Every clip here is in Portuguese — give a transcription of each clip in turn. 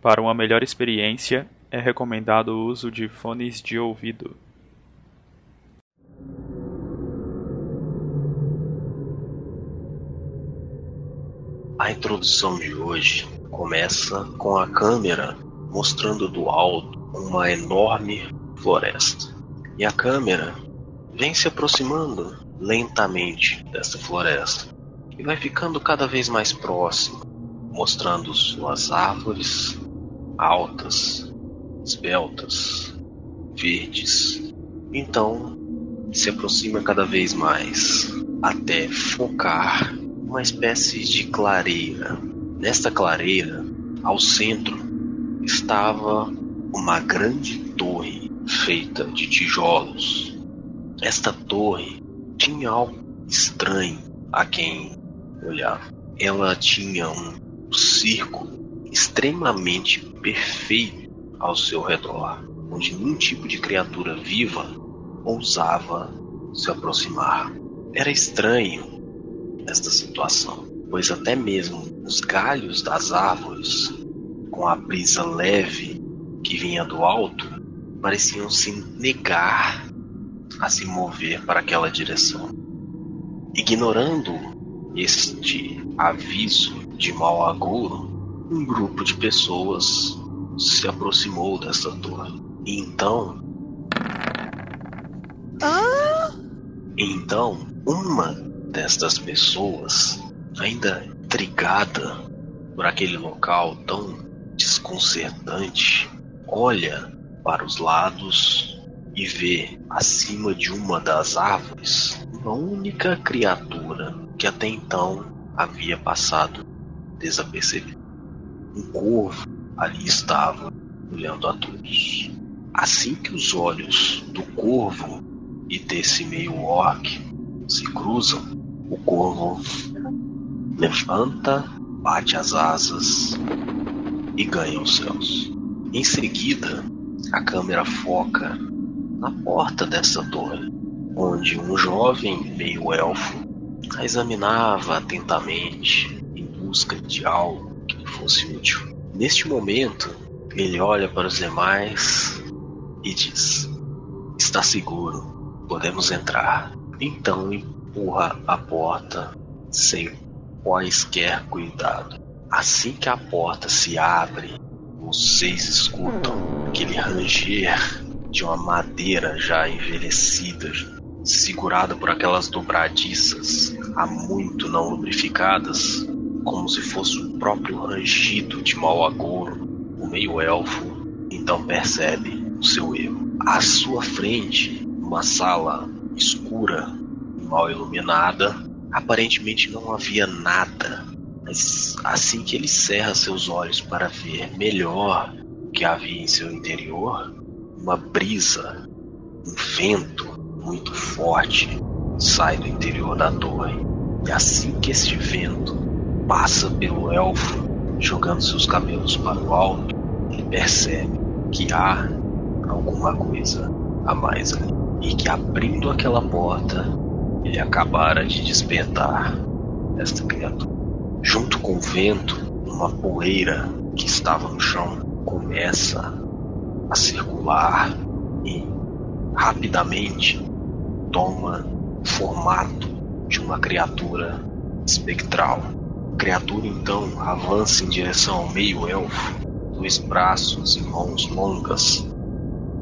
Para uma melhor experiência, é recomendado o uso de fones de ouvido. A introdução de hoje começa com a câmera mostrando do alto uma enorme floresta. E a câmera vem se aproximando lentamente dessa floresta e vai ficando cada vez mais próxima, mostrando suas árvores altas, esbeltas, verdes. Então se aproxima cada vez mais até focar uma espécie de clareira. Nesta clareira, ao centro, estava uma grande torre feita de tijolos. Esta torre tinha algo estranho a quem olhava. Ela tinha um círculo extremamente perfeito ao seu redor, onde nenhum tipo de criatura viva ousava se aproximar. Era estranho nesta situação, pois até mesmo os galhos das árvores, com a brisa leve que vinha do alto, pareciam se negar a se mover para aquela direção. Ignorando este aviso de mau agouro, um grupo de pessoas se aproximou dessa torre. E então. Ah? Então, uma destas pessoas, ainda intrigada por aquele local tão desconcertante, olha para os lados e vê acima de uma das árvores uma única criatura que até então havia passado desapercebido. Um corvo ali estava olhando a todos. Assim que os olhos do corvo e desse meio orc se cruzam, o corvo levanta, bate as asas e ganha os céus. Em seguida, a câmera foca na porta dessa torre, onde um jovem meio-elfo a examinava atentamente em busca de algo fosse útil. Neste momento, ele olha para os demais e diz: Está seguro, podemos entrar. Então empurra a porta sem quaisquer cuidado. Assim que a porta se abre, vocês escutam aquele ranger de uma madeira já envelhecida, segurada por aquelas dobradiças há muito não lubrificadas, como se fosse o próprio rangido de mau agouro. O meio-elfo então percebe o seu erro. À sua frente, uma sala escura mal iluminada. Aparentemente não havia nada, mas assim que ele cerra seus olhos para ver melhor o que havia em seu interior, uma brisa, um vento muito forte sai do interior da torre. E assim que este vento passa pelo elfo, jogando seus cabelos para o alto, ele percebe que há alguma coisa a mais ali. E que abrindo aquela porta, ele acabara de despertar esta criatura. Junto com o vento, uma poeira que estava no chão começa a circular e rapidamente toma o formato de uma criatura espectral. Criatura então avança em direção ao meio-elfo, dois braços e mãos longas,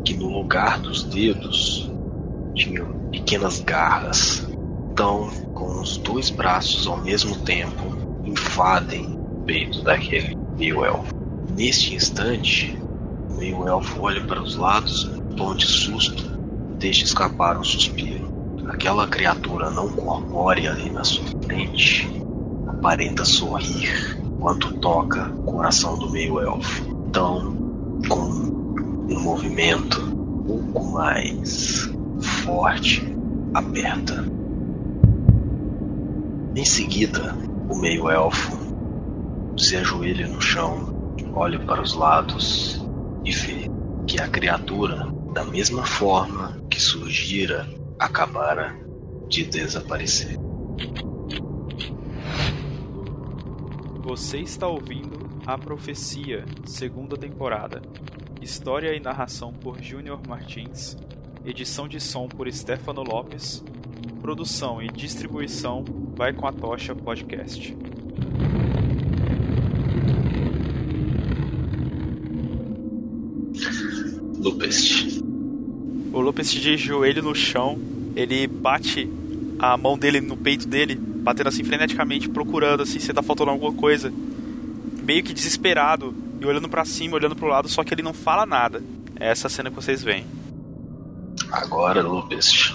que no lugar dos dedos tinham pequenas garras então, com os dois braços ao mesmo tempo, invadem o peito daquele meio-elfo. Neste instante, o meio-elfo olha para os lados um tom de susto deixa escapar um suspiro. Aquela criatura não corpórea ali na sua frente aparenta sorrir quando toca o coração do meio-elfo. Então, com um movimento um pouco mais forte, aperta em seguida, o meio-elfo se ajoelha no chão, olha para os lados e vê que a criatura, da mesma forma que surgira, acabara de desaparecer. Você está ouvindo A Profecia, segunda temporada. História e narração por Júnior Martins. Edição de som por Stefano Lopes. Produção e distribuição vai com a Tocha Podcast. Lupest. O Lupest de joelho no chão, ele bate a mão dele no peito dele, batendo assim freneticamente, procurando assim se tá faltando alguma coisa. Meio que desesperado e olhando para cima, olhando pro lado, só que ele não fala nada. É essa cena que vocês veem. Agora, Lupest,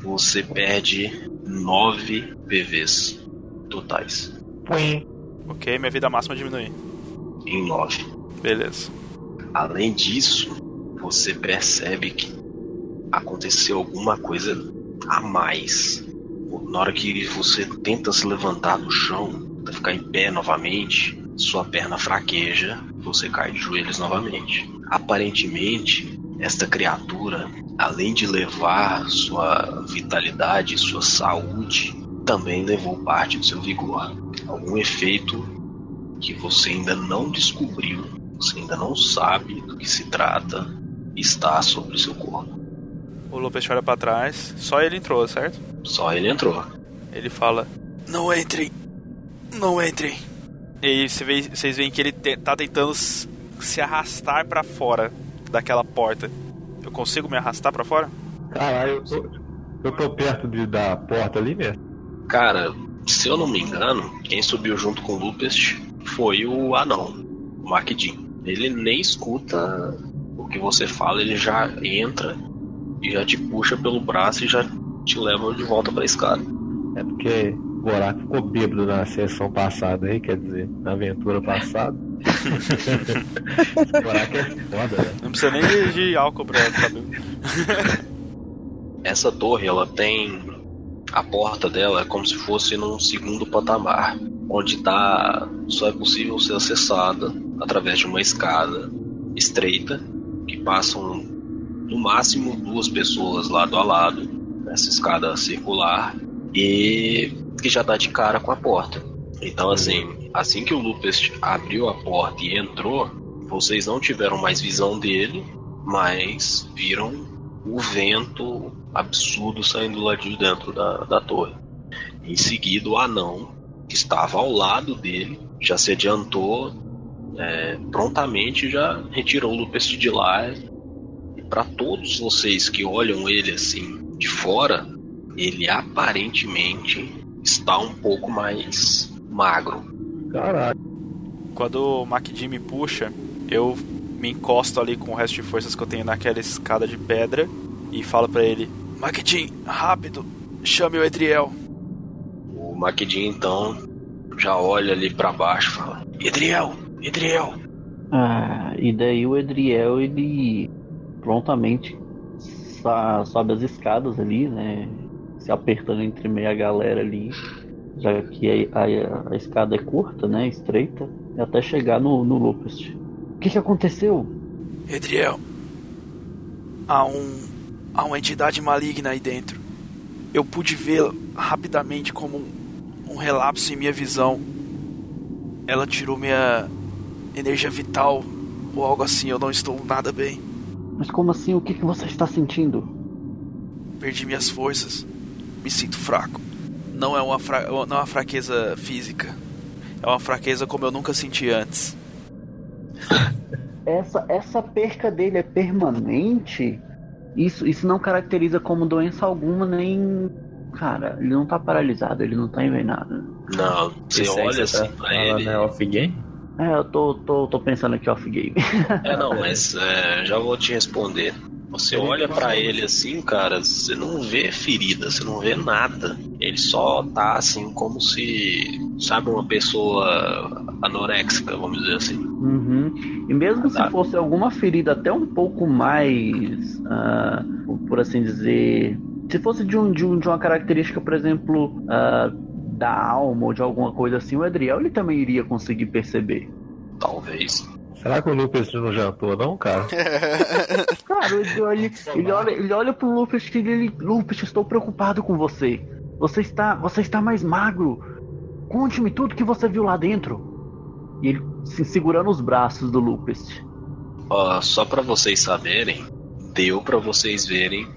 você perde 9 PVs totais. Ok, minha vida máxima diminui. Em 9. Beleza. Além disso, você percebe que aconteceu alguma coisa a mais. Na hora que você tenta se levantar do chão, ficar em pé novamente, sua perna fraqueja, você cai de joelhos novamente. Aparentemente, esta criatura, além de levar sua vitalidade, sua saúde, também levou parte do seu vigor. Algum efeito que você ainda não descobriu, você ainda não sabe do que se trata, está sobre o seu corpo. O Lopes olha pra trás, só ele entrou, certo? Só ele entrou. Ele fala: Não entrem, não entrem. E vê, vocês veem que ele te, tá tentando se arrastar pra fora daquela porta. Eu consigo me arrastar pra fora? Caralho, eu tô, eu tô perto de, da porta ali mesmo. Cara, se eu não me engano, quem subiu junto com o Lupest foi o anão, o Marquidin. Ele nem escuta o que você fala, ele já entra e já te puxa pelo braço e já te leva de volta pra escada. É porque o Gorak ficou bêbado na sessão passada aí, quer dizer, na aventura passada. o Gorak é foda, né? Não precisa nem de, de álcool pra ficar bêbado. Essa torre, ela tem a porta dela é como se fosse num segundo patamar, onde tá só é possível ser acessada através de uma escada estreita que passam no máximo duas pessoas lado a lado nessa escada circular e que já dá de cara com a porta. Então assim, assim que o Lupest abriu a porta e entrou, vocês não tiveram mais visão dele, mas viram o vento absurdo saindo lá de dentro da, da torre. Em seguida, o anão, que estava ao lado dele, já se adiantou é, prontamente, já retirou o Lupest de lá. Para todos vocês que olham ele assim de fora, ele aparentemente está um pouco mais magro. Caralho. Quando o MacD me puxa, eu me encosto ali com o resto de forças que eu tenho naquela escada de pedra e falo pra ele: MacD, rápido, chame o Edriel. O Maquidin então já olha ali para baixo e fala: Edriel, Edriel. Ah, e daí o Edriel, ele prontamente sobe as escadas ali, né? Se apertando entre meia galera ali, já que a, a- a escada é curta, né? Estreita, e até chegar no, no Lupus. O que, que aconteceu? Edriel, há um. há uma entidade maligna aí dentro. Eu pude vê-la rapidamente como um, um relapso em minha visão. Ela tirou minha energia vital ou algo assim, eu não estou nada bem. Mas como assim? O que, que você está sentindo? Perdi minhas forças. Me sinto fraco. Não é uma, fra... não é uma fraqueza física. É uma fraqueza como eu nunca senti antes. Essa, essa perca dele é permanente? Isso, isso não caracteriza como doença alguma, nem. Cara, ele não tá paralisado, ele não tá envenenado. Não, você Esse olha que assim tá pra ele. é off-game? É, eu tô, tô, tô pensando aqui off-game. É, não, mas é, já vou te responder. Você Ele olha assim. ele assim, cara, você não vê ferida, você não vê nada. Ele só tá assim como se, sabe, uma pessoa anoréxica, vamos dizer assim. Uhum. E mesmo Tá. se fosse alguma ferida até um pouco mais, ah, por assim dizer, se fosse de, um, de, um, de uma característica, por exemplo, ah, da alma ou de alguma coisa assim, o Adriel ele também iria conseguir perceber. Talvez. Será que o Lucas não jantou, não, cara? Cara, ele olha, ele olha, ele olha pro Lupus e ele, Lupus, estou preocupado com você. Você está, você está mais magro. Conte-me tudo que você viu lá dentro. E ele se segurando os braços do Lupest. Ó, só para vocês saberem, deu para vocês verem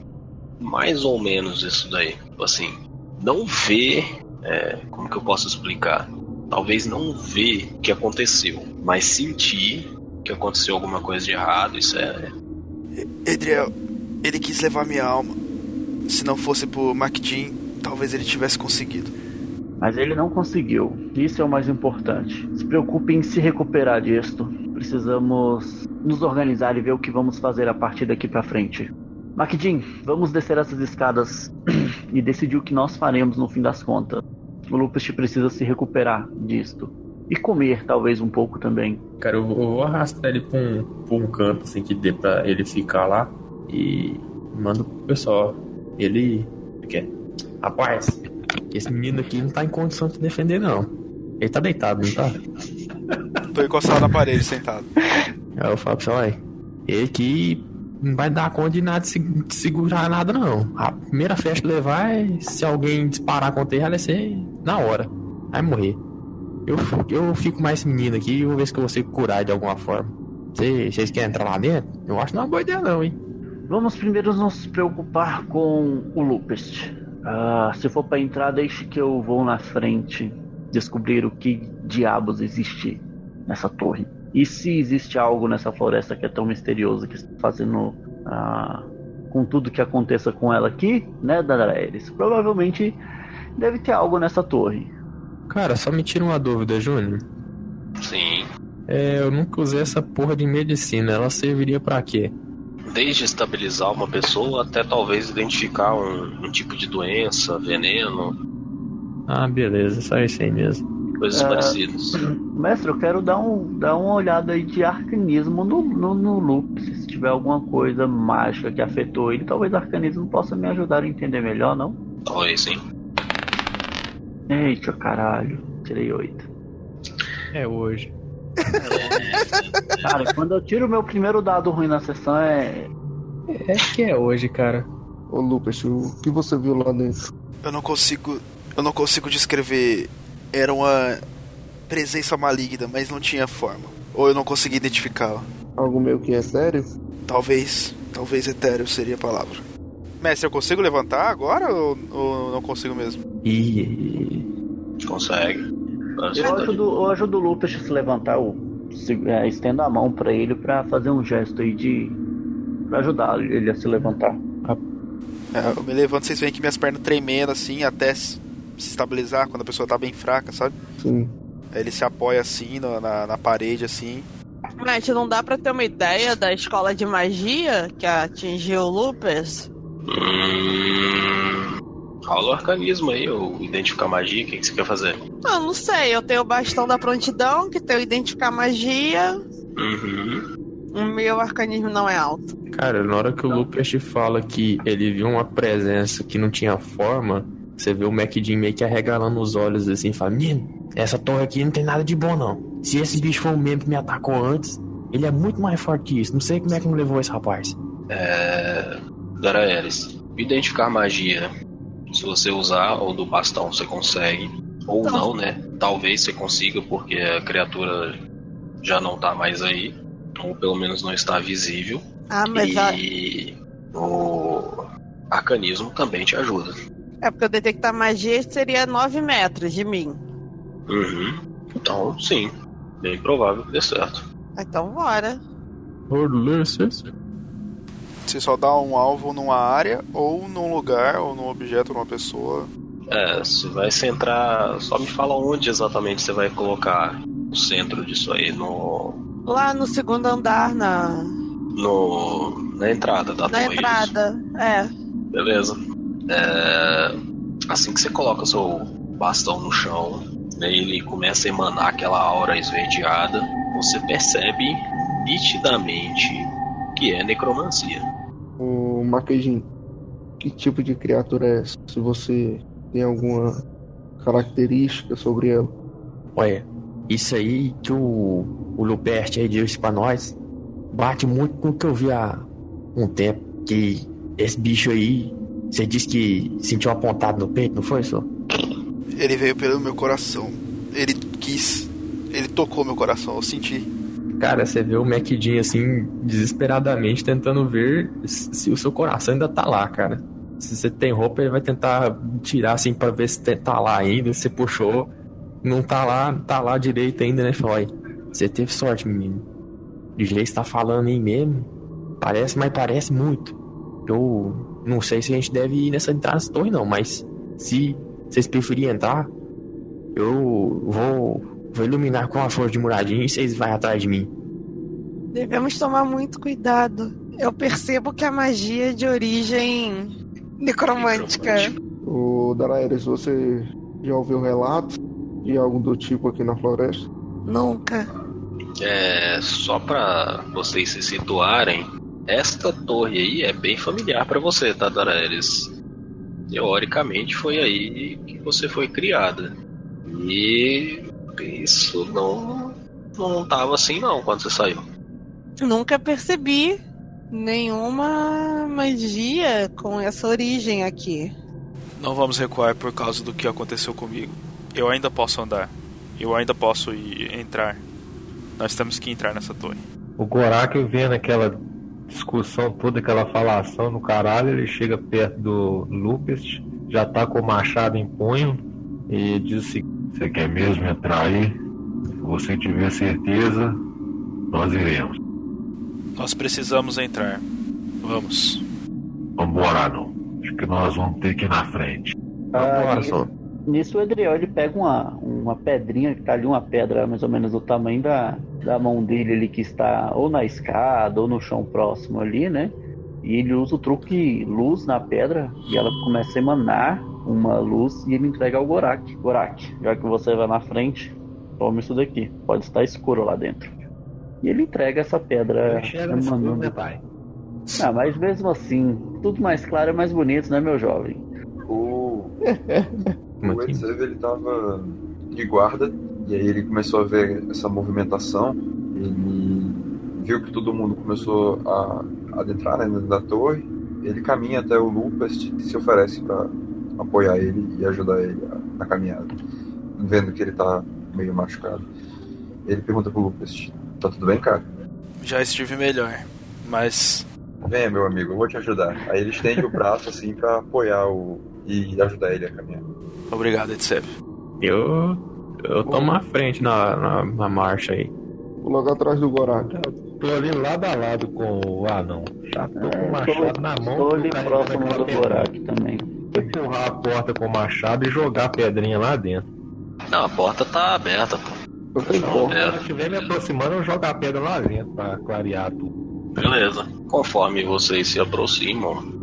mais ou menos isso daí. Assim, não ver, é, como que eu posso explicar? Talvez não ver o que aconteceu, mas sentir que aconteceu alguma coisa de errado, isso é. Edriel, ele quis levar minha alma. Se não fosse por MacJean, talvez ele tivesse conseguido. Mas ele não conseguiu. Isso é o mais importante. Se preocupe em se recuperar disto. Precisamos nos organizar e ver o que vamos fazer a partir daqui para frente. MacJean, vamos descer essas escadas e decidir o que nós faremos no fim das contas. O Lupus precisa se recuperar disto. E comer, talvez, um pouco também. Cara, eu vou arrastar ele pra um, pra um canto, assim, que dê pra ele ficar lá. E mando pro pessoal. Ele. Quer? Rapaz, esse menino aqui não tá em condição de defender, não. Ele tá deitado, não tá? Tô encostado na parede, sentado. Aí eu falo pra você, olha, ele aqui não vai dar conta de nada de segurar nada, não. A primeira festa levar é se alguém disparar contra ele, vai ser na hora. Vai morrer. Eu, eu fico mais menino aqui e vou ver se eu consigo curar de alguma forma. Vocês, vocês querem entrar lá dentro? Eu acho que não é uma boa ideia, não, hein? Vamos primeiro nos preocupar com o Lupest. Ah, se for para entrar, deixe que eu vou na frente descobrir o que diabos existe nessa torre. E se existe algo nessa floresta que é tão misterioso que está fazendo ah, com tudo que aconteça com ela aqui, né, Daraeris? Provavelmente deve ter algo nessa torre. Cara, só me tira uma dúvida, Júnior. Sim. É, eu nunca usei essa porra de medicina. Ela serviria para quê? Desde estabilizar uma pessoa até talvez identificar um, um tipo de doença, veneno. Ah, beleza, só isso aí mesmo. Coisas É. parecidas. Mestre, eu quero dar, um, dar uma olhada aí de arcanismo no, no, no Lupus. Se tiver alguma coisa mágica que afetou ele, talvez arcanismo possa me ajudar a entender melhor, não? Talvez sim. Eita, caralho. Tirei oito. É hoje. Cara, quando eu tiro o meu primeiro dado ruim na sessão é. É que é hoje, cara. Ô Lucas, o que você viu lá dentro? Eu não consigo. Eu não consigo descrever. Era uma presença maligna, mas não tinha forma. Ou eu não consegui identificá-la. Algo meio que é sério? Talvez. Talvez etéreo seria a palavra. Mestre, eu consigo levantar agora ou, ou não consigo mesmo? E. Consegue. Eu ajudo, eu ajudo o Lupus a se levantar, eu é, estendo a mão pra ele pra fazer um gesto aí de. pra ajudar ele a se levantar. É, eu me levanto, vocês veem que minhas pernas tremendo assim, até se estabilizar quando a pessoa tá bem fraca, sabe? Sim. Aí ele se apoia assim na, na, na parede, assim. Mas não dá pra ter uma ideia da escola de magia que atingiu o Lupus? Hum... Rola o arcanismo aí, ou identificar magia, o que, que você quer fazer? Eu não sei, eu tenho o bastão da prontidão, que tem o identificar magia. Uhum. O meu arcanismo não é alto. Cara, na hora que o Lucas te fala que ele viu uma presença que não tinha forma, você vê o MacDean meio que arregalando os olhos assim e fala: Menino, essa torre aqui não tem nada de bom não. Se esse bicho foi o mesmo que me atacou antes, ele é muito mais forte que isso. Não sei como é que não levou esse rapaz. É... Daraeris, identificar magia. Se você usar, ou do bastão você consegue. Ou não, né? Talvez você consiga, porque a criatura já não tá mais aí. Ou pelo menos não está visível. Ah, mas a- E o arcanismo também te ajuda. É porque o detectar magia seria 9 metros de mim. Uhum. Então, sim. Bem provável que dê certo. Então bora. Você só dá um alvo numa área, ou num lugar, ou num objeto, numa pessoa. É, você vai centrar. Só me fala onde exatamente você vai colocar o centro disso aí no. Lá no segundo andar, na, no na entrada da na torre. entrada. É. Beleza. É, assim que você coloca o seu bastão no chão, né, ele começa a emanar aquela aura esverdeada, você percebe nitidamente que é necromancia. O Maquejin, que tipo de criatura é essa? Se você tem alguma característica sobre ela. Olha, isso aí que o, o Lupert aí disse pra nós bate muito com o que eu vi há um tempo. Que esse bicho aí, você disse que sentiu uma pontada no peito, não foi, só? Ele veio pelo meu coração. Ele quis Ele tocou meu coração, eu senti. Cara, você vê o MacDin assim, desesperadamente tentando ver se o seu coração ainda tá lá, cara. Se você tem roupa, ele vai tentar tirar assim pra ver se tá lá ainda. Você puxou, não tá lá, tá lá direito ainda, né? Falou, você teve sorte, menino. De jeito que você tá falando aí mesmo, parece, mas parece muito. Eu não sei se a gente deve ir nessa entrada nessa torre, não, mas se vocês preferirem entrar, eu vou, vou iluminar com a força de Muradinho e vocês vão atrás de mim. Devemos tomar muito cuidado. Eu percebo que a magia é de origem necromântica. O Daraeris, você já ouviu relatos de algo do tipo aqui na floresta? Nunca. É, só pra vocês se situarem, esta torre aí é bem familiar para você, tá, Daraeris? Teoricamente foi aí que você foi criada. E isso não não tava assim não quando você saiu. Nunca percebi nenhuma magia com essa origem aqui. Não vamos recuar por causa do que aconteceu comigo. Eu ainda posso andar. Eu ainda posso ir, entrar. Nós temos que entrar nessa torre. O Gorak vendo aquela discussão toda, aquela falação no caralho, ele chega perto do Lupest, já tá com o machado em punho e diz assim: Você quer mesmo entrar aí? Se você tiver certeza, nós iremos. Nós precisamos entrar. Vamos. Vambora, não. Acho que nós vamos ter que ir na frente. Vambora, Ah, só. Nisso o Edriel ele pega uma, uma pedrinha, que tá ali uma pedra mais ou menos do tamanho da, da mão dele ali que está ou na escada ou no chão próximo ali, né? E ele usa o truque luz na pedra e ela começa a emanar uma luz e ele entrega ao Gorak. Gorak, já que você vai na frente, toma isso daqui. Pode estar escuro lá dentro. E ele entrega essa pedra no escuro, emanando. né, pai? Ah, mas mesmo assim, tudo mais claro é mais bonito, né, meu jovem? o? Edsev, ele tava de guarda e aí ele começou a ver essa movimentação. Ele viu que todo mundo começou a adentrar né, da torre. Ele caminha até o Lupest e se oferece para apoiar ele e ajudar ele a- na caminhada, vendo que ele tá meio machucado. Ele pergunta pro Lupest: Tá tudo bem, cara? Já estive melhor, mas Venha, meu amigo, eu vou te ajudar. Aí ele estende o braço assim para apoiar o e ajudar ele a caminhar. obrigado, Etseb. Eu. Eu tomo a frente na, na, na marcha aí. Vou logo atrás do Gorak. Tô ali lado a lado com o anão. Já tô com o machado na mão. Ali tô carregando próximo do. Gorak também. Empurrar a porta com o machado e jogar a pedrinha lá dentro. Não, a porta tá aberta, pô. Não tem porta. É. Quando eu estiver me aproximando, eu jogo a pedra lá dentro pra clarear tudo. Beleza. Conforme vocês se aproximam,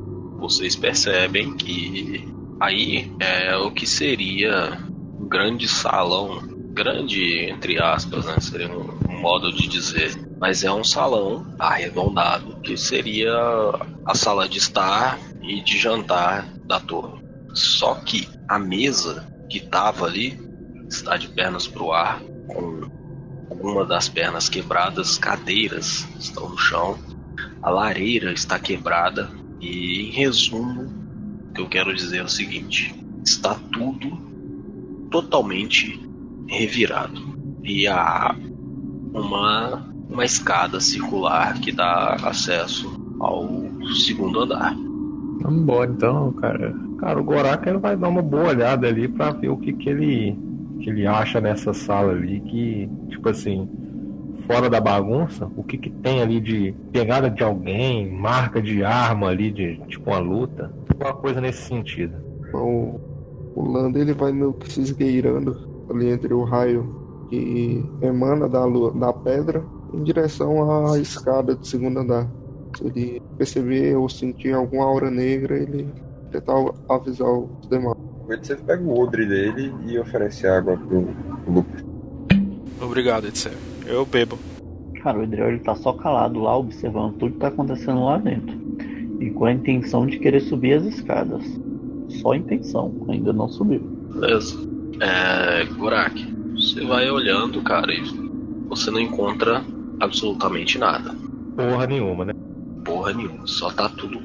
vocês percebem que aí é o que seria um grande salão, grande entre aspas, né? Seria um, um modo de dizer. Mas é um salão arredondado, que seria a sala de estar e de jantar da torre. Só que a mesa que tava ali está de pernas pro ar, com alguma das pernas quebradas, cadeiras estão no chão, a lareira está quebrada e, em resumo, o que eu quero dizer é o seguinte: está tudo totalmente revirado e há uma uma escada circular que dá acesso ao segundo andar. Vamos embora então, cara. Cara, o Gorak ele vai dar uma boa olhada ali pra ver o que, que ele que ele acha nessa sala ali que, tipo assim, fora da bagunça, o que que tem ali de pegada de alguém, marca de arma ali de tipo uma luta, alguma coisa nesse sentido. O, o Lando ele vai meio que se esgueirando ali entre o raio que emana da, lua, da pedra em direção à escada do segundo andar. Se ele perceber ou sentir alguma aura negra, ele tentar avisar os demais. O Edsev pega o odre dele e oferece água pro, Lupest. Obrigado, Etseb. Eu bebo. Cara, o Edriel ele tá só calado lá, observando tudo que tá acontecendo lá dentro. E com a intenção de querer subir as escadas. Só a intenção, ainda não subiu. Beleza. É. Gorak, você vai olhando, cara, e você não encontra absolutamente nada. Porra nenhuma, né? Porra nenhuma. Só tá tudo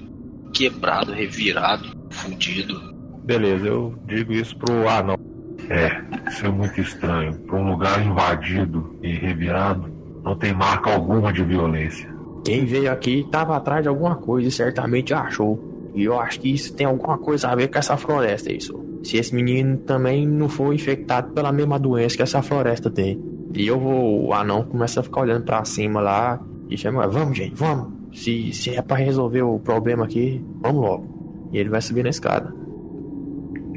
quebrado, revirado, fudido. Beleza, eu digo isso pro anão. É, isso é muito estranho. Para um lugar invadido e revirado, não tem marca alguma de violência. Quem veio aqui estava atrás de alguma coisa e certamente achou. E eu acho que isso tem alguma coisa a ver com essa floresta, isso. Se esse menino também não for infectado pela mesma doença que essa floresta tem. E eu vou, o anão começa a ficar olhando pra cima lá e chama, vamos gente, vamos. Se, se é pra resolver o problema aqui, vamos logo. E ele vai subir na escada.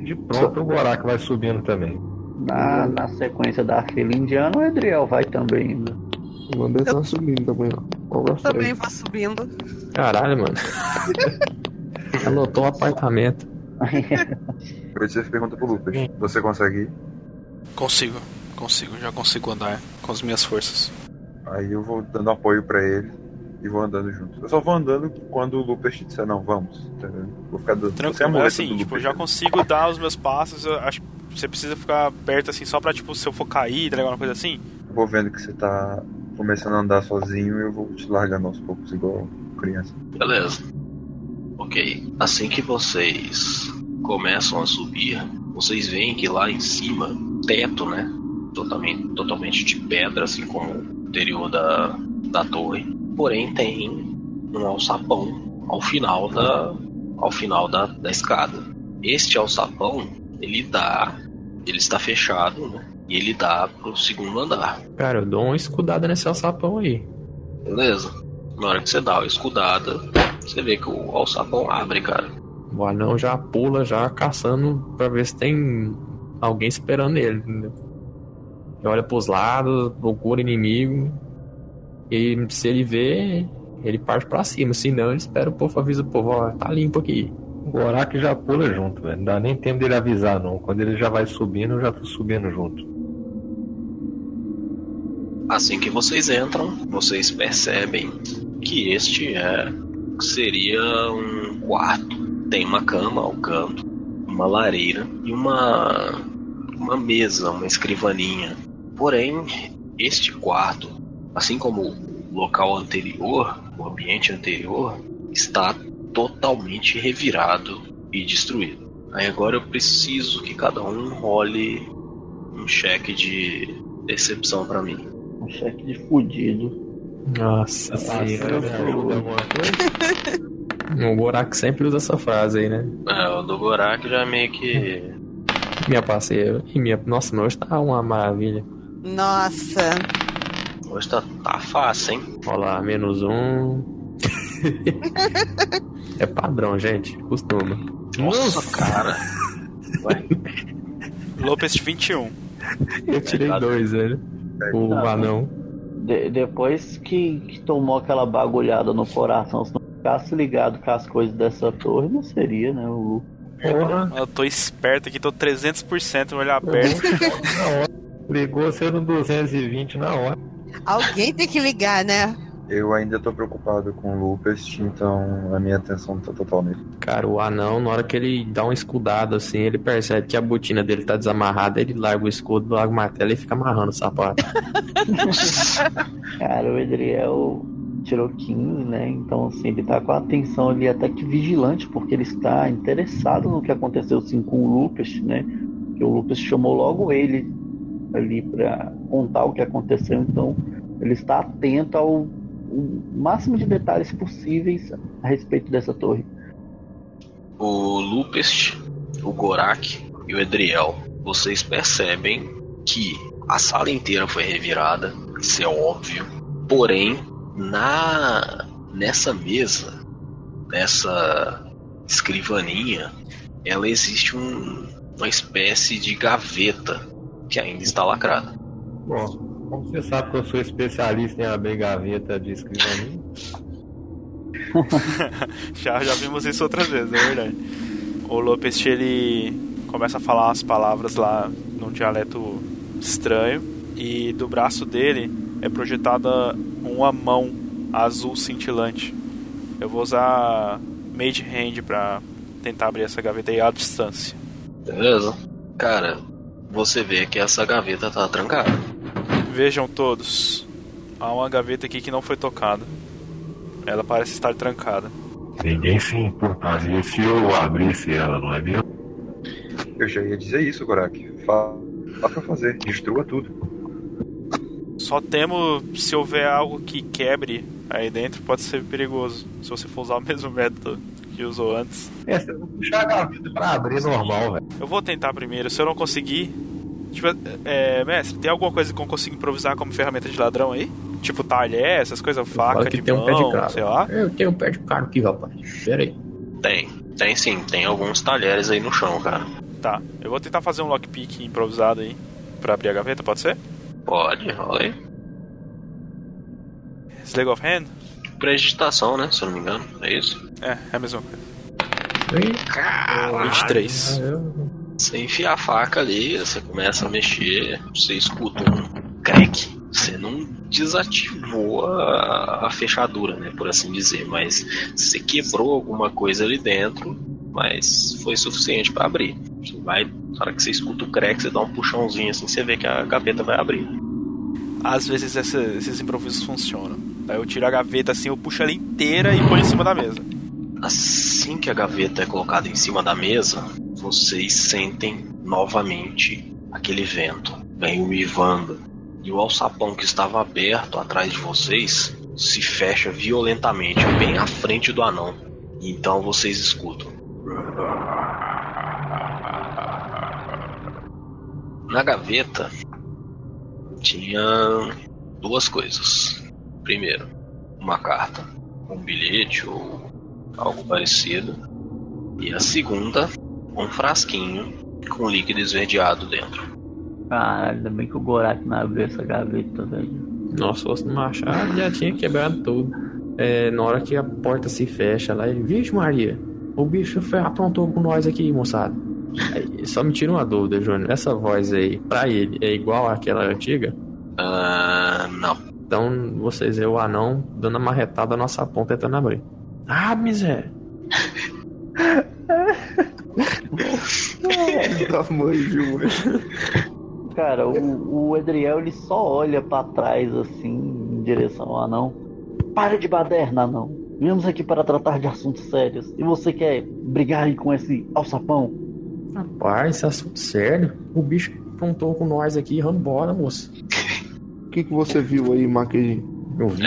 De pronto, o Gorak vai subindo também. Na, na sequência da fila indiana, o Edriel vai também ainda. O Wander tá subindo também, ó. A Também vou subindo. Caralho, mano. Anotou o apartamento. Você pergunta pro Lucas: Você consegue ir? Consigo, consigo, já consigo andar com as minhas forças. Aí eu vou dando apoio pra ele e vou andando junto. Eu só vou andando quando o Lucas te disser não, vamos. Entendeu? Vou ficar dando. É Tranquilo, muleta assim, tipo, eu já consigo dar os meus passos, eu acho que você precisa ficar perto assim, só pra, tipo, se eu for cair, tá ligado? Uma coisa assim. Eu vou vendo que você tá começando a andar sozinho e eu vou te largando aos poucos, igual criança. Beleza. Ok. Assim que vocês começam a subir, vocês veem que lá em cima, teto, né? Totalmente, totalmente de pedra, assim como o interior da, da torre. Porém, tem um alçapão ao final da, ao final da, da escada. Este alçapão, ele dá. Ele está fechado, né? E ele dá pro segundo andar. Cara, eu dou uma escudada nesse alçapão aí. Beleza? Na hora que você dá a escudada, você vê que o alçapão abre, cara. O anão já pula, já caçando pra ver se tem alguém esperando ele, entendeu? Ele olha pros lados, procura inimigo. E se ele vê, ele parte pra cima. Se não, ele espera o povo avisa o povo, ó, tá limpo aqui. O Gorak já pula junto, velho. Não dá nem tempo dele avisar, não. Quando ele já vai subindo, eu já tô subindo junto. Assim que vocês entram, vocês percebem que este é seria um quarto. Tem uma cama ao canto, uma lareira e uma uma mesa, uma escrivaninha. Porém, este quarto, assim como o local anterior, o ambiente anterior, está totalmente revirado e destruído. Aí agora eu preciso que cada um role um cheque de decepção pra mim. Um cheque de fudido. Nossa Senhora, senhora. O Gorak sempre usa essa frase aí, né? É, o do Gorak já meio que. Minha parceira. E minha... Nossa, mas hoje tá uma maravilha. Nossa. Hoje tá, tá fácil, hein? Olha lá, menos um. é padrão, gente. Costuma. Nossa, cara. Ué, Lopes 21. Eu tirei Obrigado. dois, velho. O Tá. anão. De- depois que, que tomou aquela bagulhada no coração, se não ficasse ligado com as coisas dessa torre, não seria, né? O Porra, Eu tô esperto aqui, tô 300% no olho aberto. Ligou sendo 220 na hora. Alguém tem que ligar, né? Eu ainda tô preocupado com o Lucas, então a minha atenção tá total nele. Cara, o anão, na hora que ele dá uma escudada assim, ele percebe que a botina dele tá desamarrada, ele larga o escudo, larga o martelo e fica amarrando o sapato. cara, o Edriel tirou 15, né? Então, assim, ele tá com a atenção ali até que vigilante, porque ele está interessado no que aconteceu, assim, com o Lucas, né? Que o Lucas chamou logo ele ali pra contar o que aconteceu, então ele está atento ao máximo de detalhes possíveis a respeito dessa torre. o Lupest, o Gorak e o Edriel, vocês percebem que a sala inteira foi revirada, isso é óbvio. Porém, na nessa mesa, nessa escrivaninha, ela existe um- uma espécie de gaveta que ainda está lacrada. Bom, como você sabe que eu sou especialista em abrir gaveta de escrivaninha, já, já vimos isso outras vezes, é verdade. O Lopes, ele começa a falar as palavras lá num dialeto estranho. E do braço dele é projetada uma mão azul cintilante. Eu vou usar Mage Hand pra tentar abrir essa gaveta aí à distância. Beleza? Cara, você vê que essa gaveta tá trancada. Vejam todos, há uma gaveta aqui que não foi tocada. Ela parece estar trancada. ninguém se importaria se eu abrisse ela, não é mesmo? Eu já ia dizer isso, Gorak. Fala pra fazer, destrua tudo. Só temo se houver algo que quebre aí dentro, pode ser perigoso. Se você for usar o mesmo método que usou antes. É, você vai puxar a gaveta pra abrir normal, velho. Eu vou tentar primeiro. Se eu não conseguir. Tipo, é, mestre, tem alguma coisa que eu consigo improvisar como ferramenta de ladrão aí? Tipo talher, essas coisas, faca que de tem mão, um pé de carro. sei lá. Eu tenho um pé de carro aqui, rapaz. Pera aí. Tem, tem sim, tem alguns talheres aí no chão, cara. Tá, eu vou tentar fazer um lockpick improvisado aí pra abrir a gaveta, pode ser? Pode, rola aí. Sleg of Hand? Prestidigitação, né? Se eu não me engano, é isso? É, é a mesma coisa. Oi? Caralho. 23. Ah, eu- Você enfia a faca ali, você começa a mexer, você escuta um crack. Você não desativou a, a fechadura, né, por assim dizer, mas você quebrou alguma coisa ali dentro, mas foi suficiente para abrir. Você vai, na hora que você escuta o crack, você dá um puxãozinho assim, você vê que a gaveta vai abrir. Às vezes essa- esses improvisos funcionam. Eu tiro a gaveta assim, eu puxo ela inteira e ponho em cima da mesa. Assim que a gaveta é colocada em cima da mesa, vocês sentem novamente aquele vento. Vem uivando. E o alçapão que estava aberto atrás de vocês se fecha violentamente, bem à frente do anão. Então vocês escutam. Na gaveta tinha duas coisas. Primeiro, uma carta, um bilhete ou algo parecido. E a segunda, um frasquinho com líquido esverdeado dentro. Caralho, ainda bem que o Gorak não abriu essa gaveta, velho. Nossa, se fosse no machado, já tinha quebrado tudo. É, na hora que a porta se fecha lá, ele, vixe Maria, o bicho foi, aprontou com nós aqui, moçada. Aí, só me tira uma dúvida, Júnior. Essa voz aí, pra ele, é igual àquela antiga? Ah, não. Então, vocês vê o anão dando a marretada na nossa ponta tentando abrir. Ah, miséria. Cara, o, o Edriel ele só olha pra trás assim, em direção ao anão. Para de baderna, anão. Viemos aqui para tratar de assuntos sérios. E você quer brigar aí com esse alçapão? Rapaz, esse assunto sério. O bicho aprontou com nós aqui, vamos embora, moço. O que, que você viu aí, Maquedinho? Eu vi.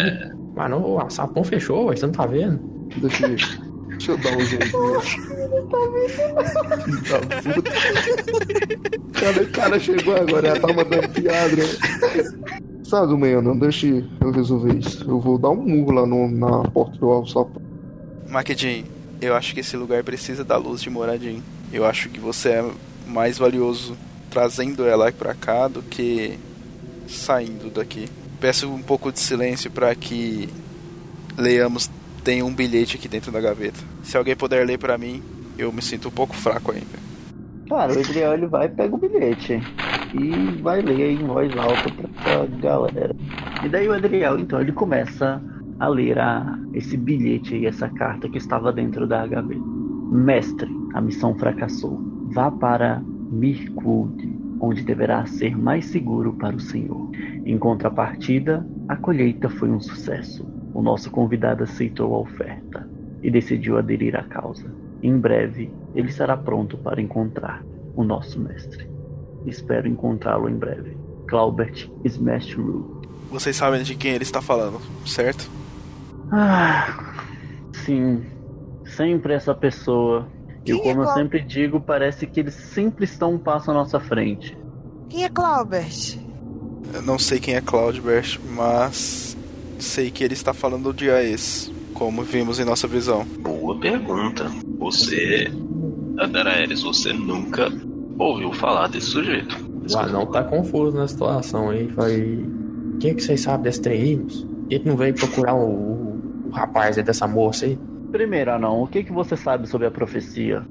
Mas não, o sapão fechou, você não tá vendo? Deixa eu, deixa eu dar um zoom. Filho da puta. Cara, o cara chegou agora, já tá mandando piada, né? Sabe, do meio, não deixa eu resolver isso. Eu vou dar um murro lá no- na porta do alçapão. Makedin, eu acho que esse lugar precisa da luz de Moradin. Eu acho que você é mais valioso trazendo ela pra cá do que saindo daqui. Peço um pouco de silêncio para que leamos. Tem um bilhete aqui dentro da gaveta. Se alguém puder ler pra mim, eu me sinto um pouco fraco ainda. Cara, o Edriel ele vai e pega o bilhete. E vai ler em voz alta pra, galera. E daí o Edriel, então, ele começa a ler a, esse bilhete aí, essa carta que estava dentro da gaveta. Mestre, a missão fracassou. Vá para Mirkwood, onde deverá ser mais seguro para o senhor. Em contrapartida, a colheita foi um sucesso. O nosso convidado aceitou a oferta e decidiu aderir à causa. Em breve, ele estará pronto para encontrar o nosso mestre. Espero encontrá-lo em breve. Claubert Smashru. Vocês sabem de quem ele está falando, certo? Ah, sim. Sempre essa pessoa. E Quem é como eu Clau- sempre digo, parece que eles sempre estão um passo à nossa frente. Quem é Claubert? Eu não sei quem é Cloudburst, mas sei que ele está falando de Aes, como vimos em nossa visão. Boa pergunta. Você, Adaraeres, você nunca ouviu falar desse sujeito. O anão tá confuso na situação aí. Vai. O que, que vocês sabem desse trem aí, moço? Por que, que não veio procurar o, o, o rapaz aí dessa moça aí? Primeiro, Anão, o que, que você sabe sobre a profecia?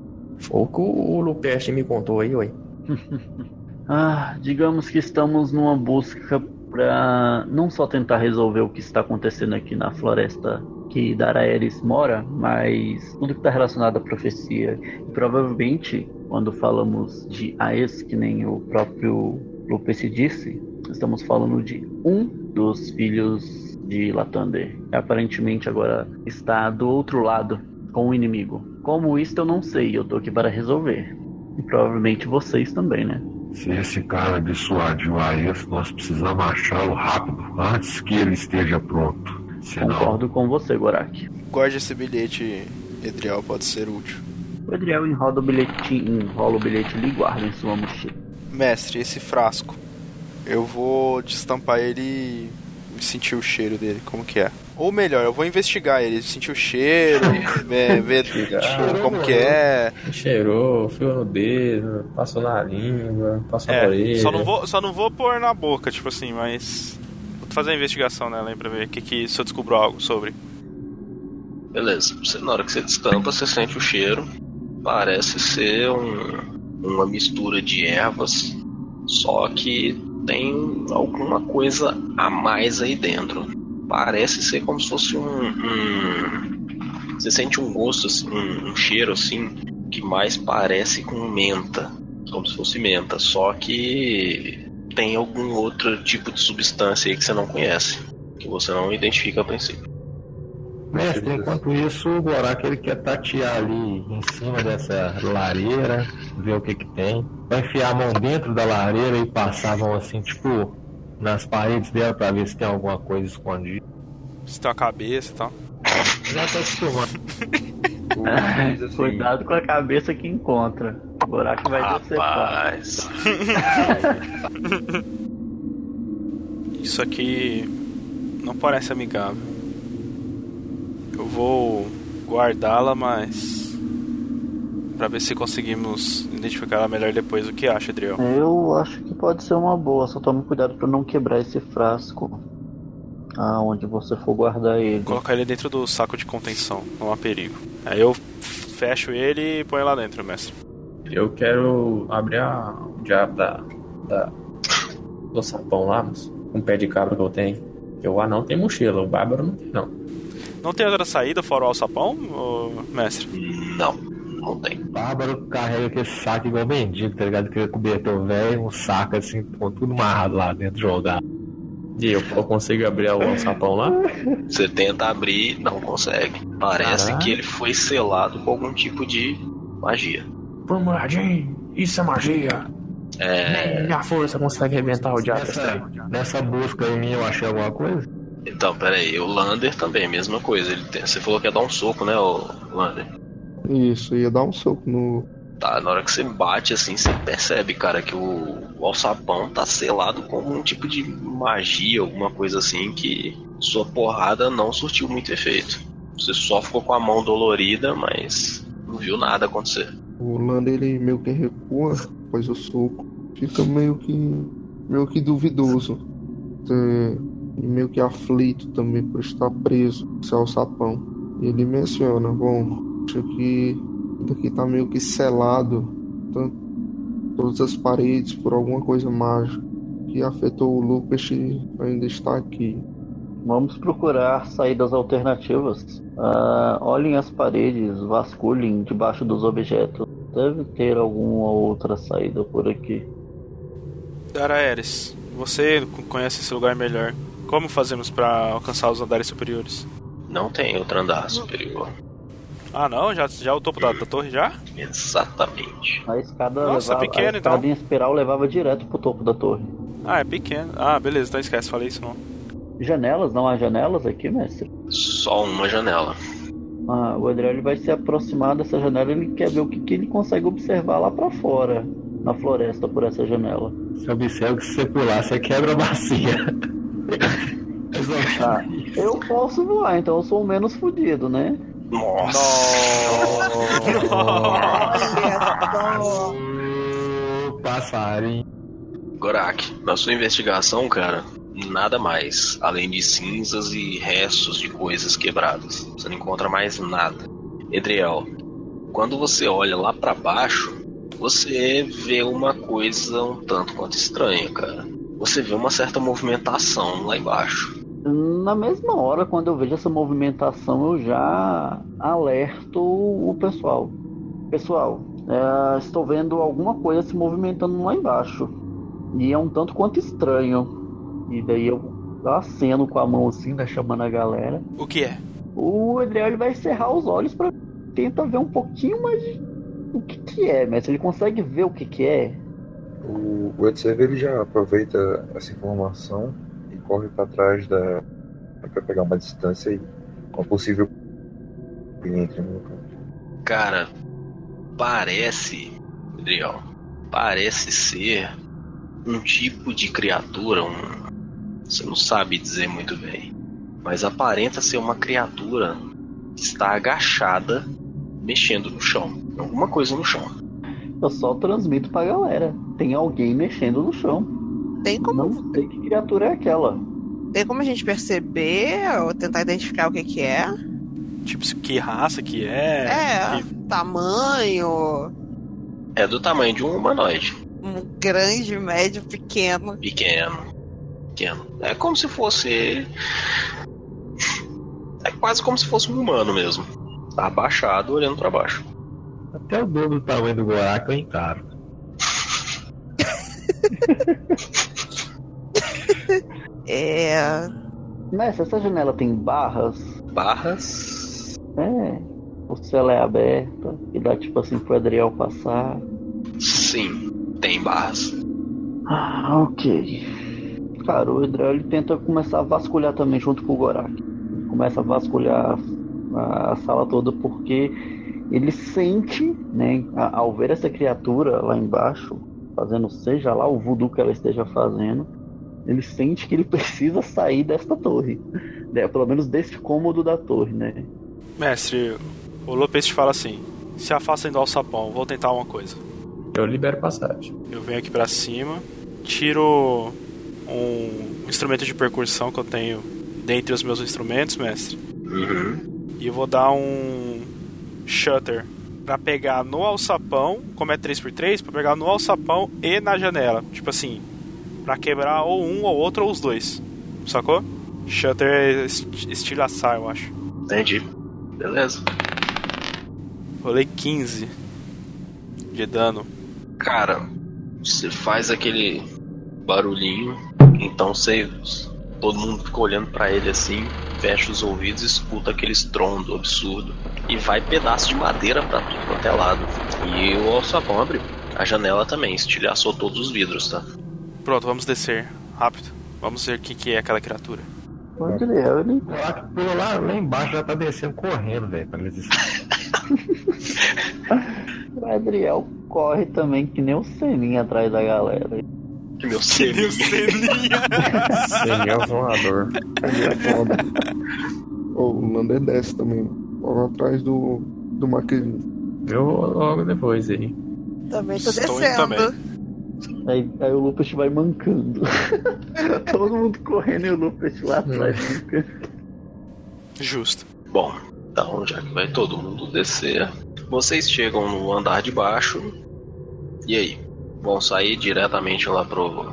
O que o Lupeste me contou aí, ué. Ah, digamos que estamos numa busca para não só tentar resolver o que está acontecendo aqui na floresta que Daraeris mora, mas tudo que está relacionado à profecia. E provavelmente, quando falamos de Aes, que nem o próprio Lupe disse, estamos falando de um dos filhos de Latander. Aparentemente agora está do outro lado, com o inimigo. Como isso eu não sei, eu tô aqui para resolver. E provavelmente vocês também, né? Se esse cara dissuadiu a esse, nós precisamos achá-lo rápido, antes que ele esteja pronto. Senão, Concordo com você, Gorak. Guarde esse bilhete, Edriel, pode ser útil. O Adriel enrola o bilhete, enrola o bilhete ali e guarda em sua mochila. Mestre, esse frasco. Eu vou destampar ele sentir o cheiro dele, como que é. Ou melhor, eu vou investigar ele, sentir o cheiro, ver, ver como que é. Cheirou, fio no dedo, passou na língua, passou na É, orelha. só não, vou, só não vou pôr na boca, tipo assim, mas. Vou fazer a investigação nela aí pra ver o que, que se eu descubro algo sobre. Beleza. Você, na hora que você destampa, você sente o cheiro. Parece ser um- uma mistura de ervas, só que tem alguma coisa a mais aí dentro. Parece ser como se fosse um. um- você sente um gosto, assim, um, um cheiro assim, que mais parece com menta. Como se fosse menta, só que tem algum outro tipo de substância aí que você não conhece, que você não identifica a princípio. Mestre, enquanto isso, o Gorak ele quer tatear ali em cima dessa lareira, ver o que que tem. Vai enfiar a mão dentro da lareira e passar a mão assim, tipo, nas paredes dela pra ver se tem alguma coisa escondida. Se tem uma cabeça e tal. Já tô acostumado. Assim, Cuidado com a cabeça que encontra. O Gorak vai decepar. Rapaz. Isso aqui não parece amigável. Eu vou guardá-la, mas. Pra ver se conseguimos identificar ela melhor depois. O que acha, Adriel? Eu acho que pode ser uma boa, só tome cuidado pra não quebrar esse frasco. Aonde você for guardar ele. Colocar ele dentro do saco de contenção, não há perigo. Aí eu fecho ele e ponho lá dentro, mestre. Eu quero abrir a, o diabo da, da, do sapão lá, mas com o pé de cabra que eu tenho. Porque o anão tem mochila, o bárbaro não tem não. Não tem outra saída fora o alçapão, ô, mestre? Não, não tem. Bárbaro carrega aquele saco igual mendigo, tá ligado? Aquele cobertor velho, um saco assim, com tudo amarrado lá dentro jogado. E eu, eu consigo abrir o sapão lá? Você tenta abrir, não consegue. Parece Caralho. que ele foi selado com algum tipo de magia. Por moradinho, isso é magia. É, Nem minha força consegue arrebentar o diabo nessa busca em mim eu achei alguma coisa? Então, peraí, o Lander também, mesma coisa. Ele tem- você falou que ia dar um soco, né, o Lander? Isso, ia dar um soco no. Tá, na hora que você bate assim, você percebe, cara, que o, o alçapão tá selado com algum tipo de magia, alguma coisa assim, que sua porrada não surtiu muito efeito. Você só ficou com a mão dolorida, mas não viu nada acontecer. O Lando ele meio que recua após o soco. Fica meio que. meio que duvidoso. É, e meio que aflito também por estar preso esse alçapão. E ele menciona, bom, acho que daqui tá meio que selado. Tanto, todas as paredes por alguma coisa mágica que afetou o Lucas e ainda está aqui. Vamos procurar saídas alternativas. Ah, olhem as paredes, vasculhem debaixo dos objetos. Deve ter alguma outra saída por aqui. Daraeres, você conhece esse lugar melhor. Como fazemos pra alcançar os andares superiores? Não tem outro andar superior. Ah não? Já, já é o topo da, da torre já? Exatamente. A escada, Nossa, levava, pequeno, a escada então. em espiral levava direto pro topo da torre. Ah, é pequeno. Ah, beleza, então esquece, falei isso não. Janelas, não há janelas aqui, mestre? Só uma janela. Ah, o Adriel ele vai se aproximar dessa janela ele quer ver o que, que ele consegue observar lá pra fora, na floresta, por essa janela. Você observa que se você pular, você quebra a bacia. Ah, eu posso voar, então eu sou o menos fudido, né? Nossa! Ô, passarinho. Gorak, na sua investigação, cara, nada mais além de cinzas e restos de coisas quebradas. Você não encontra mais nada. Edriel, quando você olha lá pra baixo, você vê uma coisa um tanto quanto estranha, cara. Você vê uma certa movimentação lá embaixo. Na mesma hora, quando eu vejo essa movimentação, eu já alerto o pessoal. Pessoal, é, estou vendo alguma coisa se movimentando lá embaixo. E é um tanto quanto estranho. E daí eu aceno com a mão assim, né, chamando a galera. O que é? O Adriel ele vai cerrar os olhos para tentar ver um pouquinho mais de, O que que é, mestre? Ele consegue ver o que que é? O, o Edsev ele já aproveita essa informação e corre para trás da. para pegar uma distância e uma possível cliente no local. Cara, parece, Adriel, parece ser um tipo de criatura, um, você não sabe dizer muito bem, mas aparenta ser uma criatura que está agachada, mexendo no chão, alguma coisa no chão. Eu só transmito pra galera. Tem alguém mexendo no chão. Tem como, Não sei que criatura é aquela. tem como a gente perceber ou tentar identificar o que que é? Tipo, que raça que é. É, que- tamanho, É do tamanho de um humanoide, um grande, médio, pequeno. pequeno, pequeno. É como se fosse, é quase como se fosse um humano mesmo. Tá abaixado, olhando para baixo. Até o dobro do tamanho do Gorak eu encaro. É. Mestre, essa janela tem barras? Barras, É. Ou se ela é aberta e dá tipo assim pro Adriel passar. sim, tem barras. Ah, ok. Cara, o Adriel ele tenta começar a vasculhar também junto com o Gorak. Ele começa a vasculhar a, a sala toda porque ele sente, né, ao ver essa criatura lá embaixo, fazendo seja lá o voodoo que ela esteja fazendo, ele sente que ele precisa sair desta torre. Né, pelo menos desse cômodo da torre, né? Mestre, o Lopes te fala assim: se afastem do alçapão, vou tentar uma coisa. Eu libero passagem. Eu venho aqui pra cima, tiro um instrumento de percussão que eu tenho dentre os meus instrumentos, mestre, Uhum. e vou dar um shutter pra pegar no alçapão, como é 3x3, pra pegar no alçapão e na janela. Tipo assim, pra quebrar ou um ou outro ou os dois. Sacou? Shutter é est- estilhaçar, eu acho. Entendi. Beleza. Rolei 15 de dano. Cara, você faz aquele barulhinho, então você. Todo mundo fica olhando pra ele assim, fecha os ouvidos, escuta aquele estrondo absurdo. E vai pedaço de madeira pra tudo quanto é lado. E o alçapão abriu. A janela também, estilhaçou todos os vidros, tá? Pronto, vamos descer. Rápido. Vamos ver o que, que é aquela criatura. O Adriel, ele O Gorak pula lá, lá embaixo já tá descendo correndo, velho, pra eles O Adriel corre também que nem o Seninha atrás da galera. Que meu Que nem o selinho. Selinha. Seria voador. É foda. Ô, o Lander desce também. Logo atrás do, do Maquilinho. Eu vou logo depois aí. Também tô Estou descendo. também. Aí, aí o Lupus vai mancando. Todo mundo correndo e o Lupus lá atrás. Justo. Bom, então já que vai todo mundo descer, vocês chegam no andar de baixo. E aí? Vão sair diretamente lá pro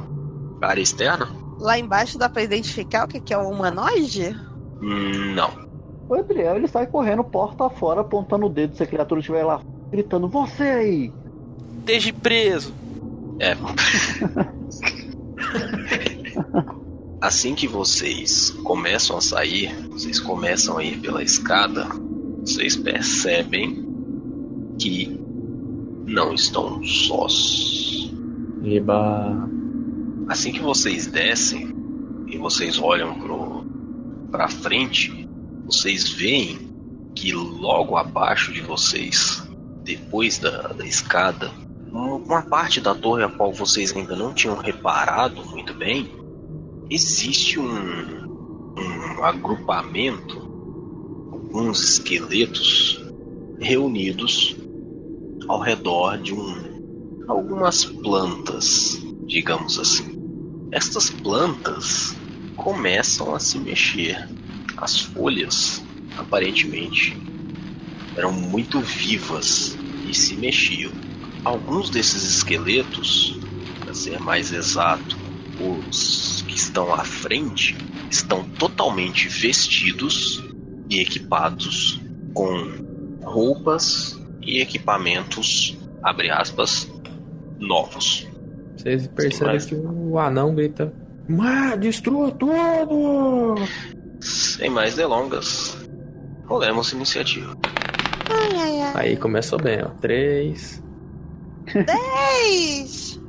área externa? Lá embaixo dá pra identificar o que que é o humanoide? Hum, Não. O Adriel ele sai correndo porta fora, apontando o dedo se a criatura estiver lá, gritando: Você aí! Desde preso. É. Assim que vocês começam a sair, vocês começam a ir pela escada, vocês percebem que não estão sós. Eba. Assim que vocês descem e vocês olham pro, pra frente, vocês veem que logo abaixo de vocês, depois da, da escada, um- uma parte da torre a qual vocês ainda não tinham reparado muito bem, existe um, um agrupamento, alguns esqueletos reunidos ao redor de um algumas plantas, digamos assim. Estas plantas começam a se mexer. As folhas, aparentemente, eram muito vivas e se mexiam. Alguns desses esqueletos, para ser mais exato, os que estão à frente, estão totalmente vestidos e equipados com roupas e equipamentos, abre aspas, novos. Vocês percebem mas- que o anão grita: Ah, destrua tudo! Sem mais delongas, rolemos iniciativa. Ai, ai, ai. Aí começou bem, ó. Três. Dez!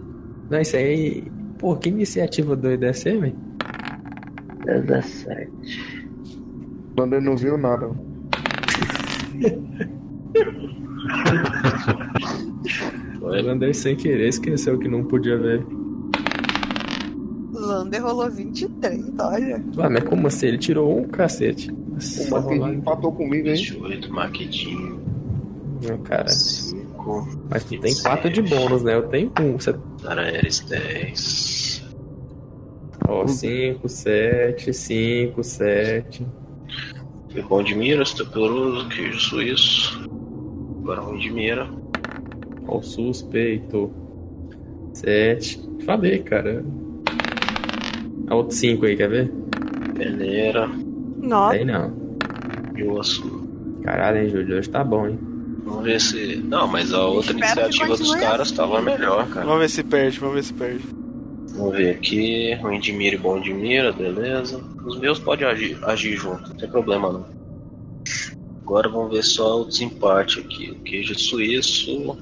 Não, isso aí. Pô, que iniciativa doida é essa aí, velho? 17. Quando ele não viu nada. Eu andei sem querer, esqueceu que não podia ver. Lander rolou 23, olha. Ah, mas como assim? Ele tirou um cacete. O Só Maquedinho empatou comigo, hein? 28, Maquedinho. Não, cara. 5. Mas tu tem quatro de bônus, né? Eu tenho um. Você... Araeres 10. Ó, cinco, sete, cinco, sete. Foi bom de mira, estuporoso, queijo suíço. Agora ruim de mira. Ó, o suspeito. Sete. Falei, cara. A outro cinco aí, quer ver? Peneira Nossa, Aí não. e osso. Caralho, hein, Júlio? Hoje tá bom, hein? Vamos ver se. Não, mas a outra Espero iniciativa dos caras assim. tava melhor, cara. Vamos ver se perde, vamos ver se perde. Vamos ver aqui. Ruim de mira e bom de mira, beleza. Os meus podem agir, agir junto, não tem problema não. Agora vamos ver só o desempate aqui. O queijo suíço.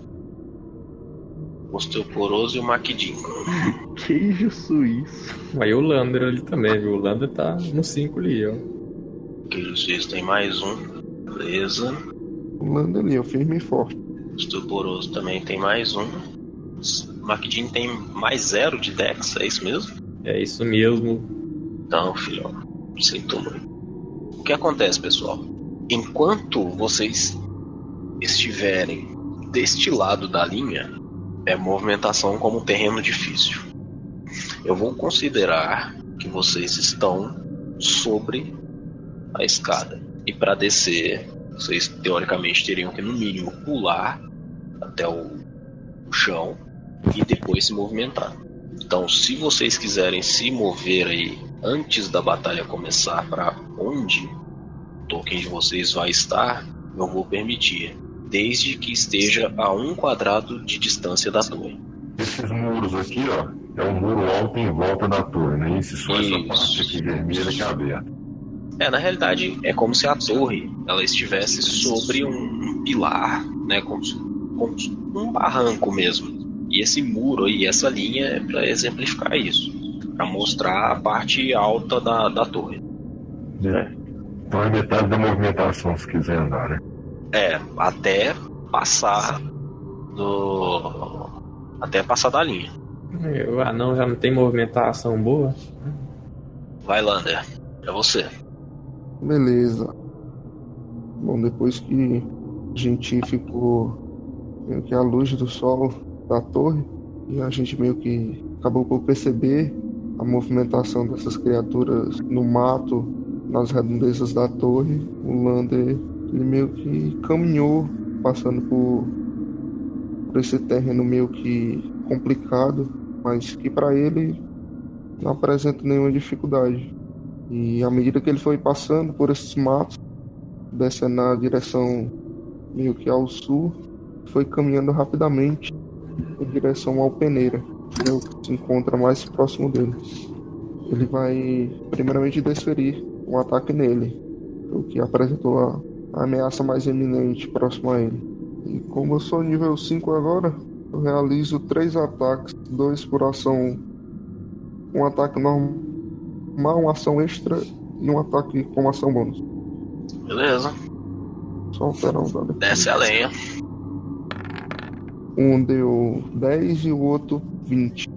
O osteoporoso e o maquidinho. Queijo suíço. Aí o Lander ali também, viu? O Lander tá no cinco ali, ó. O queijo suíço tem mais um. Beleza. O Lando ali, ó, firme e forte. O osteoporoso também tem mais um. O maquidinho tem mais zero de dex, é isso mesmo? É isso mesmo. Não, filhão. Sinto muito. O que acontece, pessoal? Enquanto vocês estiverem deste lado da linha, é movimentação como um terreno difícil. Eu vou considerar que vocês estão sobre a escada. E para descer, vocês teoricamente teriam que, no mínimo, pular até o, o chão e depois se movimentar. Então, se vocês quiserem se mover aí antes da batalha começar para onde token de vocês vai estar, eu vou permitir, desde que esteja a um quadrado de distância da torre. Esses muros aqui, ó, é um muro alto em volta da torre, né? Esse só essa Isso. parte aqui vermelha que é aberta. É, na realidade, é como se a torre ela estivesse sobre um, pilar, né, como, se- como um barranco mesmo. E esse muro aí, essa linha é para exemplificar isso, para mostrar a parte alta da, da torre. Então é metade da movimentação se quiser andar, né? É, até passar do. Até passar da linha. O anão já não tem movimentação boa. Vai, Lander. É você. Beleza. Bom, depois que a gente ficou meio que à luz do sol da torre, e a gente meio que acabou por perceber a movimentação dessas criaturas no mato, nas redondezas da torre, o Lander ele meio que caminhou passando por, por esse terreno meio que complicado, mas que para ele não apresenta nenhuma dificuldade. E à medida que ele foi passando por esses matos, descendo na direção meio que ao sul, foi caminhando rapidamente em direção ao Peneira, que é se encontra mais próximo dele. Ele vai primeiramente desferir um ataque nele, o que apresentou a, a ameaça mais eminente próximo a ele. E como eu sou nível 5 agora, eu realizo três ataques, dois por ação, um ataque normal uma ação extra e um ataque com ação bônus. Beleza. Só alterar um dado. Desce a lenha. Um deu 10 e o outro 20.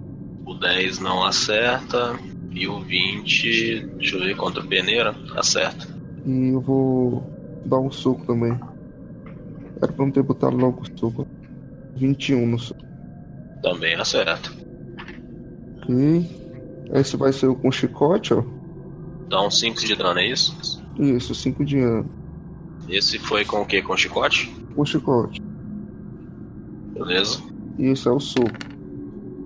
O 10 não acerta. E o 20. Deixa eu ver contra o peneira. Acerta. E eu vou dar um soco também. Era pra não ter botado logo o soco. 21 no soco. Também acerta. Ok. Esse vai ser o com chicote, ó. Dá um 5 de dano, é isso? Isso, 5 de ano. Esse foi com o que? Com chicote? Com chicote. Beleza. E esse é o soco.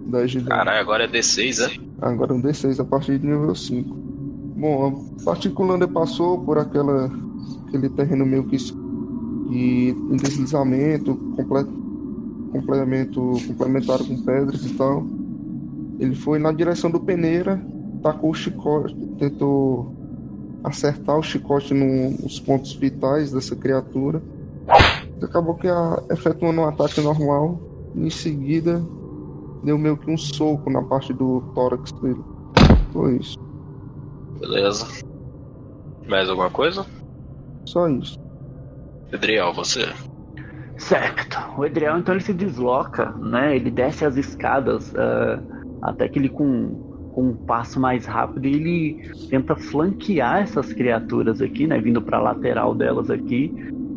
10 de dano. Caralho, agora é D6, é? Agora um D6 a partir de nível 5. Bom, a partir que o Lander passou por aquela, aquele terreno meio que e em deslizamento, comple- complemento, complementado com pedras e tal, ele foi na direção do Peneira, tacou o chicote, tentou acertar o chicote no- nos pontos vitais dessa criatura. Acabou que a, efetuando um ataque normal. Em seguida, deu meio que um soco na parte do tórax dele. Foi isso. Beleza. Mais alguma coisa? Só isso. Edriel, você. Certo. O Edriel então ele se desloca, né? Ele desce as escadas ah, até que ele com, com um passo mais rápido ele tenta flanquear essas criaturas aqui, né? Vindo para a lateral delas aqui,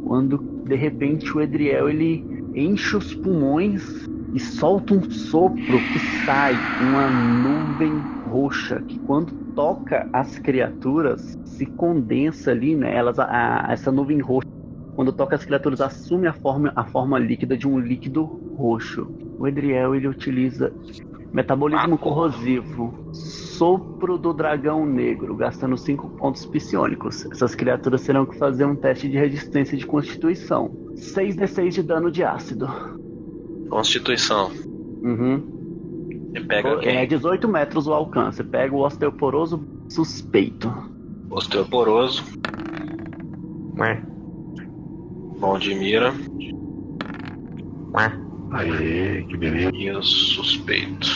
quando de repente o Edriel ele enche os pulmões e solta um sopro que sai uma nuvem roxa que quando toca as criaturas se condensa ali, né? Elas a- a- essa nuvem roxa quando toca as criaturas assume a forma, a forma líquida de um líquido roxo. O Edriel ele utiliza metabolismo corrosivo, sopro do dragão negro, gastando 5 pontos psionicos. Essas criaturas terão que fazer um teste de resistência de constituição. 6d6 de dano de ácido. Constituição. Uhum. Você pega É quem? 18 metros o alcance. Pega o osteoporoso suspeito. Osteoporoso. Ué, Bom de mira. ué, Aê, que beleza. E o suspeito.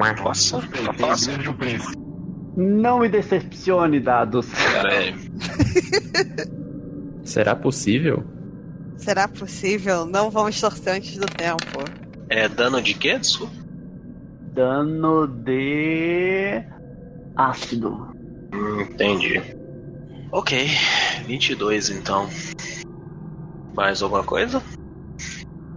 ué. Nossa, tá fácil. Não me decepcione, dados. Pera aí. Será possível? Será possível? Não vamos torcer antes do tempo. É dano de quê? Desculpa. Dano de ácido. Hum, entendi. Ok. 22 então. Mais alguma coisa?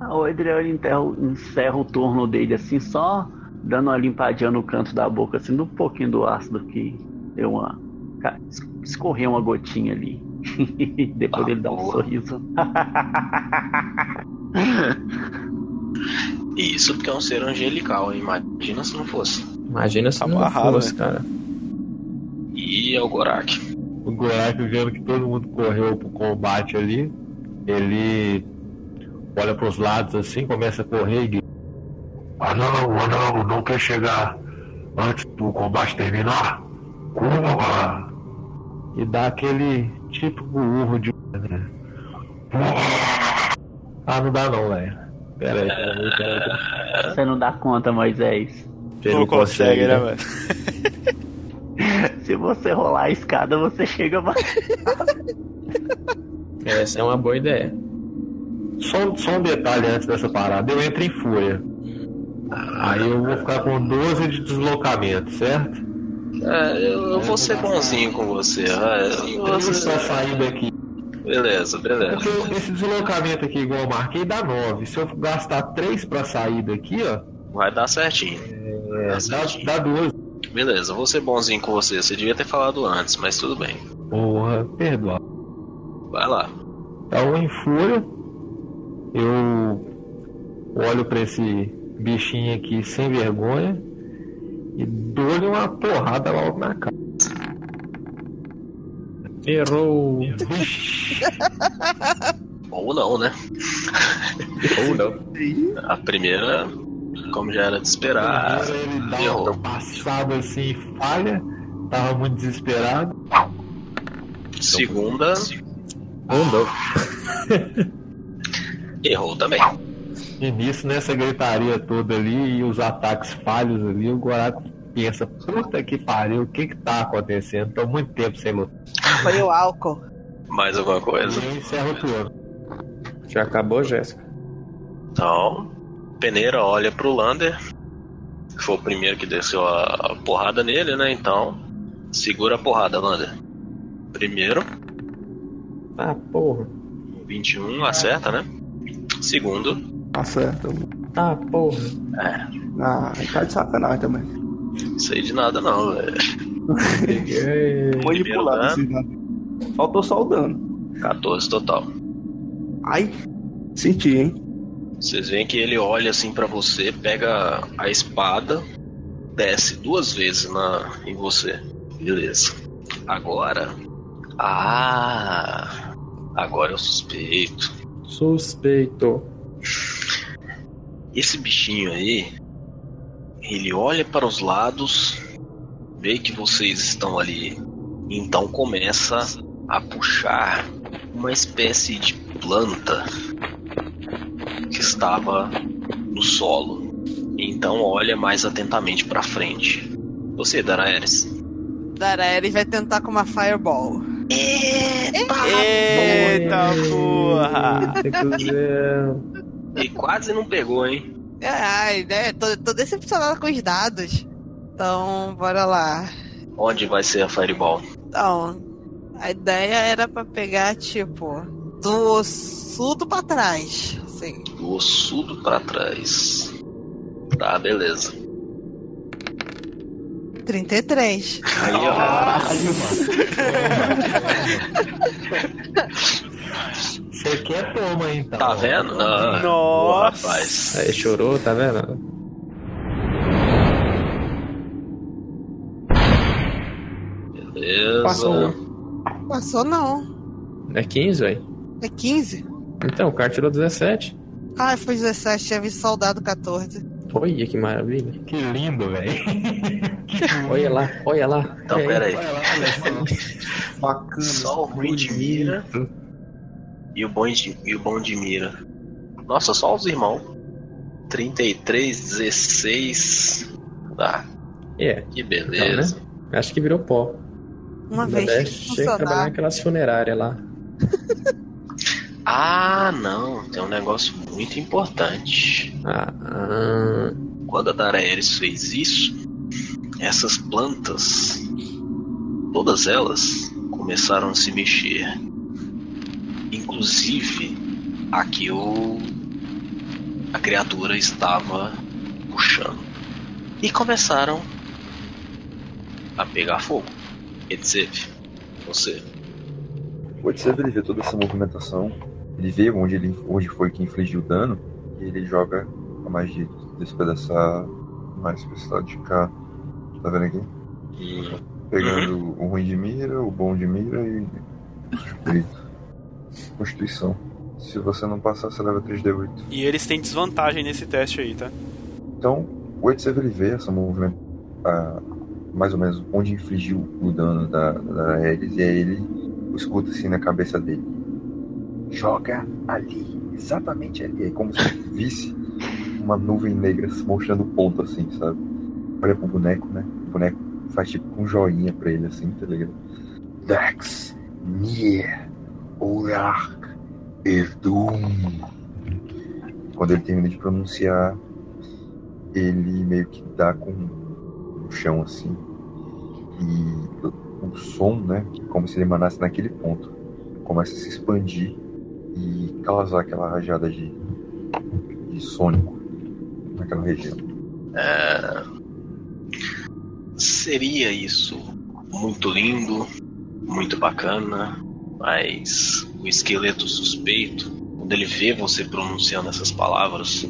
Ah, O Edriel ele enterra, encerra o turno dele assim, só dando uma limpadinha no canto da boca, assim, um pouquinho do ácido que deu uma. ca- escorreu uma gotinha ali. Depois Ah, ele dá um boa. sorriso. Isso porque é um ser angelical, hein? imagina se não fosse. Imagina se Tá não amarrado, fosse, né? cara. E é o Gorak. O Gorak vendo que todo mundo correu pro combate ali, ele olha pros lados assim, começa a correr e. Ah não, ah não, não quer chegar antes do combate terminar? Corra! E dá aquele típico urro de. né? Ah, não dá não, velho. Pera aí, pera aí, pera aí. Você não dá conta, Moisés. Ele não consegue, né, velho? Se você rolar a escada, você chega mais. Essa é uma boa ideia. Só, só um detalhe antes dessa parada, eu entro em fúria. Aí eu vou ficar com 12 de deslocamento, certo? É, eu, eu vou ser bonzinho com você. Eu vou Três ser- pra sair daqui. Beleza, beleza. Porque esse deslocamento aqui, igual eu marquei, dá 9. Se eu gastar 3 pra sair daqui, ó, Vai dar certinho. é, Dá certinho. dá 12. Beleza, eu vou ser bonzinho com você. Você devia ter falado antes, mas tudo bem. Porra, perdoa. Vai lá. Então, em fúria, eu olho pra esse bichinho aqui sem vergonha e dou-lhe uma porrada logo na cara. Errou. Ou não, né? Ou não. A primeira, como já era de esperar, ele dá errou. uma passada assim e falha. Tava muito desesperado. Segunda, Ou não. errou também. E nisso, nessa gritaria toda ali e os ataques falhos ali, o Goraku pensa, puta que pariu, o que que tá acontecendo? Tô muito tempo sem lutar. Foi o álcool. Mais alguma coisa? E eu encerro o turno. Já acabou, Jéssica? Então, Peneira olha pro Lander, que foi o primeiro que desceu a, a porrada nele, né? Então, segura a porrada, Lander. Primeiro, Ah, porra. 21, acerta, né? Segundo, Acerta. Ah, porra. Ah, tá de sacanagem também. sei de nada não, velho. Manipulado esse dano. Faltou só o dano. 14 total. Ai, senti, hein? Vocês veem que ele olha assim pra você, pega a espada, desce duas vezes na em você. Beleza. Agora. Ah! Agora eu suspeito. Suspeito. Esse bichinho aí, ele olha para os lados, vê que vocês estão ali, então começa a puxar uma espécie de planta que estava no solo. Então olha mais atentamente para frente. Você, Daraeris. Daraeris vai tentar com uma Fireball. Eita porra! E quase não pegou, hein? Ai, né? Tô, tô decepcionada com os dados. Então, bora lá. Onde vai ser a Fireball? Então, a ideia era pra pegar, tipo, do ossudo pra trás. Assim. Do ossudo pra trás. Tá, beleza. 33. Aí, ó. Você quer toma, então. Tá vendo? Ah, Nossa. rapaz. Aí chorou, tá vendo? Beleza. Passou. Passou não. É 15, velho. É 15. Então, o cara tirou 17. Ah, foi 17, tinha visto soldado 14. Olha que maravilha. Que lindo, velho. Olha lá, olha lá. Então, Olha pera aí. Olha lá, olha só. Bacana. Só o ruim de mira e o bom de, e o bom de mira. Nossa, só os irmãos. 33, 16. Tá, É, que beleza. acho que virou pó. Uma vez que chega a trabalhar naquelas funerárias lá. Ah, não. Tem um negócio muito importante. Ah, ah, Quando a Daraeris fez isso, essas plantas, todas elas, começaram a se mexer. Inclusive, a que o, a criatura estava puxando. E começaram a pegar fogo. Etc. Você. O Odisseus ele vê toda essa movimentação, ele vê onde, ele, onde foi que infligiu o dano, e ele joga a magia de despedaçar mais pra esse lado de cá. Tá vendo aqui? Pegando o ruim de mira, o bom de mira e. Constituição. Se você não passar, você leva 3D8. E eles têm desvantagem nesse teste aí, tá? Então, o Edsev ele vê essa movimento, ah, mais ou menos onde infligiu o dano da, da Ares, e aí ele escuta assim na cabeça dele. Joga ali, exatamente ali. É como se visse uma nuvem negra se mostrando ponto assim, sabe? Olha pro boneco, né? O boneco faz tipo um joinha pra ele assim, tá ligado? Dax, Nier, Urark, Erdum. Quando ele termina de pronunciar, ele meio que dá com o chão assim. E o som, né? Como se ele emanasse naquele ponto. Começa a se expandir e causar aquela rajada de, de sônico naquela região. É, Seria isso muito lindo, muito bacana, mas o esqueleto suspeito, quando ele vê você pronunciando essas palavras,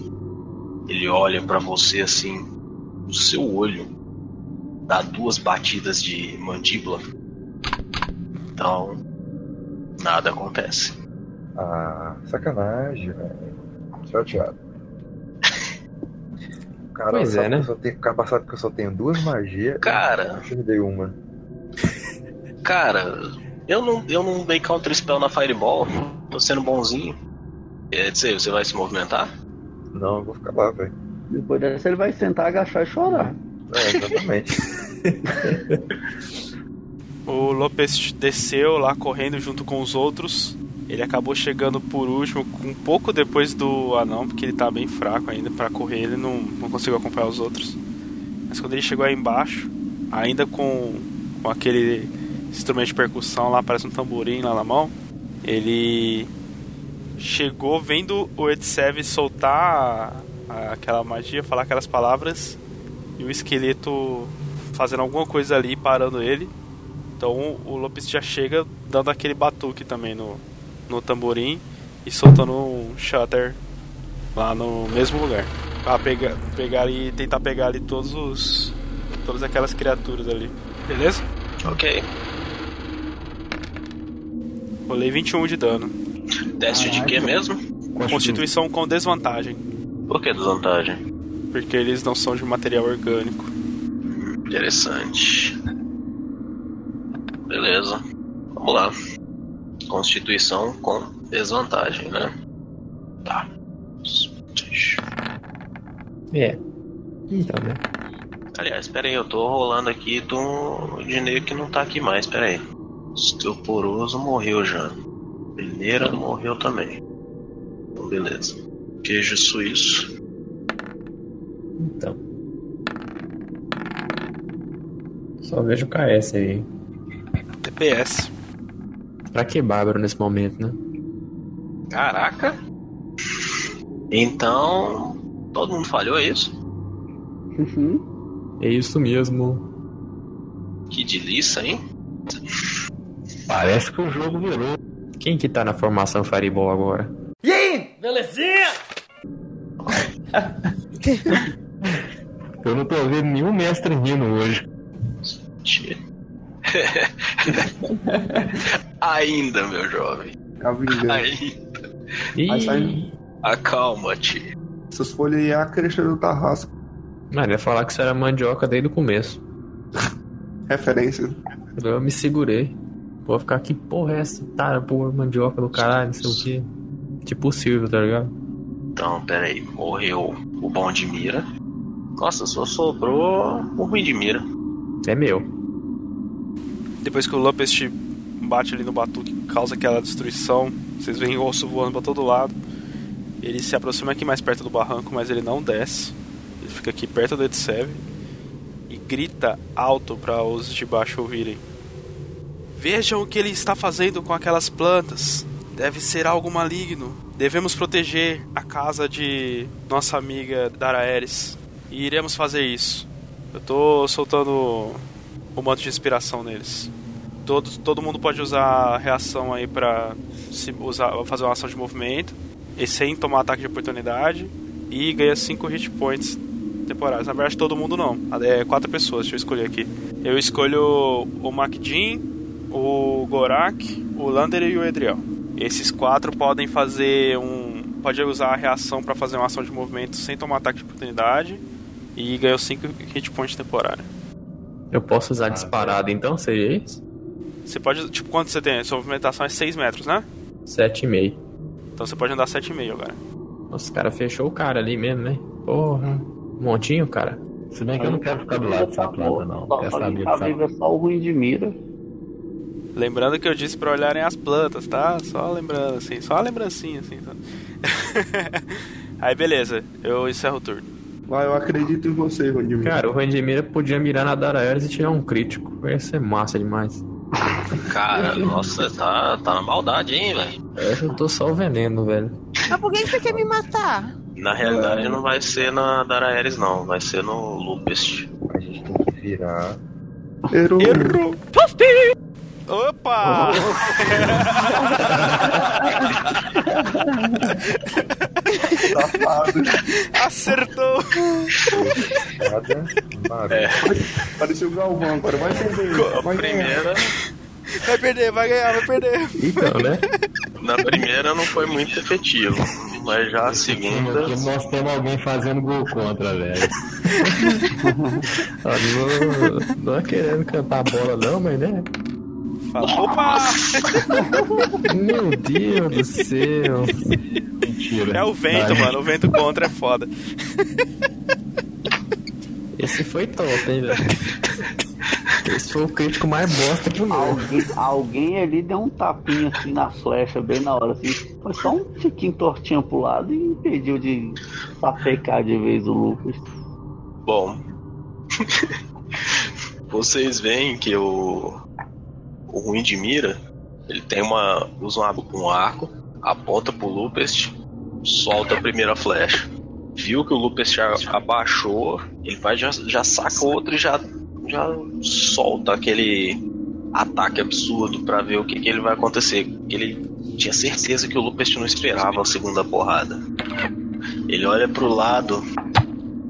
ele olha pra você assim, no seu olho, dá duas batidas de mandíbula. Então, nada acontece. Ah, sacanagem, velho. Chateado. Cara, Pois é, né? eu só tenho, cara sabe que eu só tenho duas magias. Cara. Eu perdei uma. Cara, eu não, eu não dei counter spell na Fireball, tô sendo bonzinho. Quer dizer, você vai se movimentar? Não, eu vou ficar lá, velho. Depois dessa ele vai sentar, agachar e chorar. É, exatamente. O Lopes desceu lá correndo junto com os outros. Ele acabou chegando por último, um pouco depois do anão, porque ele tá bem fraco ainda. Pra correr ele não, não conseguiu acompanhar os outros. Mas quando ele chegou aí embaixo, ainda com, com aquele instrumento de percussão lá, parece um tamborim lá na mão, ele chegou vendo o Edsev soltar aquela magia, falar aquelas palavras, e o esqueleto fazendo alguma coisa ali, parando ele. Então o Lopes já chega dando aquele batuque também no, no tamborim e soltando um shutter lá no mesmo lugar. Pra pegar, pegar e tentar pegar ali todos os. todas aquelas criaturas ali. Beleza? Ok. Rolei 21 de dano. Teste de quê mesmo? Constituição com desvantagem. Por que desvantagem? Porque eles não são de material orgânico. Interessante. Beleza. Vamos lá. Constituição com desvantagem, né? Tá. É. Então, né? Aliás, pera aí, eu tô rolando aqui do Dinheiro que não tá aqui mais, pera aí. Osteoporoso morreu já. Peneira morreu também. Então, beleza. Queijo suíço. Então. Só vejo o KS aí. TPS. Pra que bárbaro nesse momento, né? Caraca. Então, todo mundo falhou, é isso? É isso mesmo. Que delícia, hein? Parece que o jogo virou. Quem que tá na formação Fireball agora? E aí, belezinha? Eu não tô vendo nenhum mestre rindo hoje. Ainda, meu jovem. Ainda. Ainda. Aí sai- Acalma-te. Essas folhas aí é a crecha do Tarrasco. Mano, ia falar que isso era mandioca desde o começo. Referência. Eu me segurei. Vou ficar que porra é essa? Tá, porra, mandioca do caralho, não sei o quê. Tipo o Silvio, tá ligado? Então, pera aí. Morreu o bom de mira. Nossa, só sobrou o ruim de mira. É meu. Depois que o Lupest bate ali no batuque causa aquela destruição, vocês veem o osso voando pra todo lado. Ele se aproxima aqui mais perto do barranco, mas ele não desce. Ele fica aqui perto do Etsev e grita alto para os de baixo ouvirem. Vejam o que ele está fazendo com aquelas plantas. Deve ser algo maligno. Devemos proteger a casa de nossa amiga Daraeris. E iremos fazer isso. Eu tô soltando o manto de inspiração neles. Todo, todo mundo pode usar a reação aí pra se usar, fazer uma ação de movimento e sem tomar ataque de oportunidade e ganha 5 hit points temporários. Na verdade, todo mundo não. É quatro pessoas, deixa eu escolher aqui. Eu escolho o Makjin, o Gorak, o Lander e o Edriel. Esses quatro podem fazer um. Pode usar a reação pra fazer uma ação de movimento sem tomar ataque de oportunidade e ganhou 5 hit points temporários. Eu posso usar disparado então, seria isso? Você pode. Tipo, quanto você tem? Sua movimentação é 6 metros, né? 7,5. Então você pode andar 7,5 agora. Nossa, o cara fechou o cara ali mesmo, né? Porra. Um montinho, cara. Se bem que eu não quero ficar do lado dessa planta, não. Só, Quer só saber tá dessa é só o ruim de mira. Lembrando que eu disse pra olharem as plantas, tá? Só lembrando assim, só lembrancinha assim. Tá? Aí beleza, eu encerro o turno. Vai, eu acredito em você, Rodimir. Cara, o Randimira podia mirar na Daraeris e tirar um crítico. Ia ser massa demais. Cara, nossa, tá, tá na maldade, hein, velho? Eu tô só o veneno, velho. Mas por que que você quer me matar? Na realidade, não vai ser na Daraeris, não. Vai ser no Lupest. A gente tem que virar. Errou. Errou! Opa! Safado. Acertou! Barulho. É, Pareceu o Galvão agora. Vai perder. Vai ganhar. primeira, Vai perder, vai ganhar, vai perder. Então, né? na primeira não foi muito efetivo. Mas já a segunda. Nós temos alguém fazendo gol contra, velho. Não, não é querendo cantar bola não, mas né? Fala, Opa! Meu Deus do céu. Mentira. É o vento, Vai. mano. O vento contra é foda. Esse foi top, hein, velho. Esse foi o crítico mais bosta do mundo. Alguém, alguém ali deu um tapinha assim na flecha, bem na hora, assim. Foi só um tiquinho tortinho pro lado e impediu de sapecar de vez o Lucas. Bom. Vocês veem que o. O ruim de mira. Ele tem uma. Usa um, arco, aponta pro Lupest, solta a primeira flecha. Viu que o Lupest já abaixou, ele vai já, já saca outro e já, já solta aquele ataque absurdo pra ver o que, que ele vai acontecer. Ele tinha certeza que o Lupest não esperava a segunda porrada. Ele olha pro lado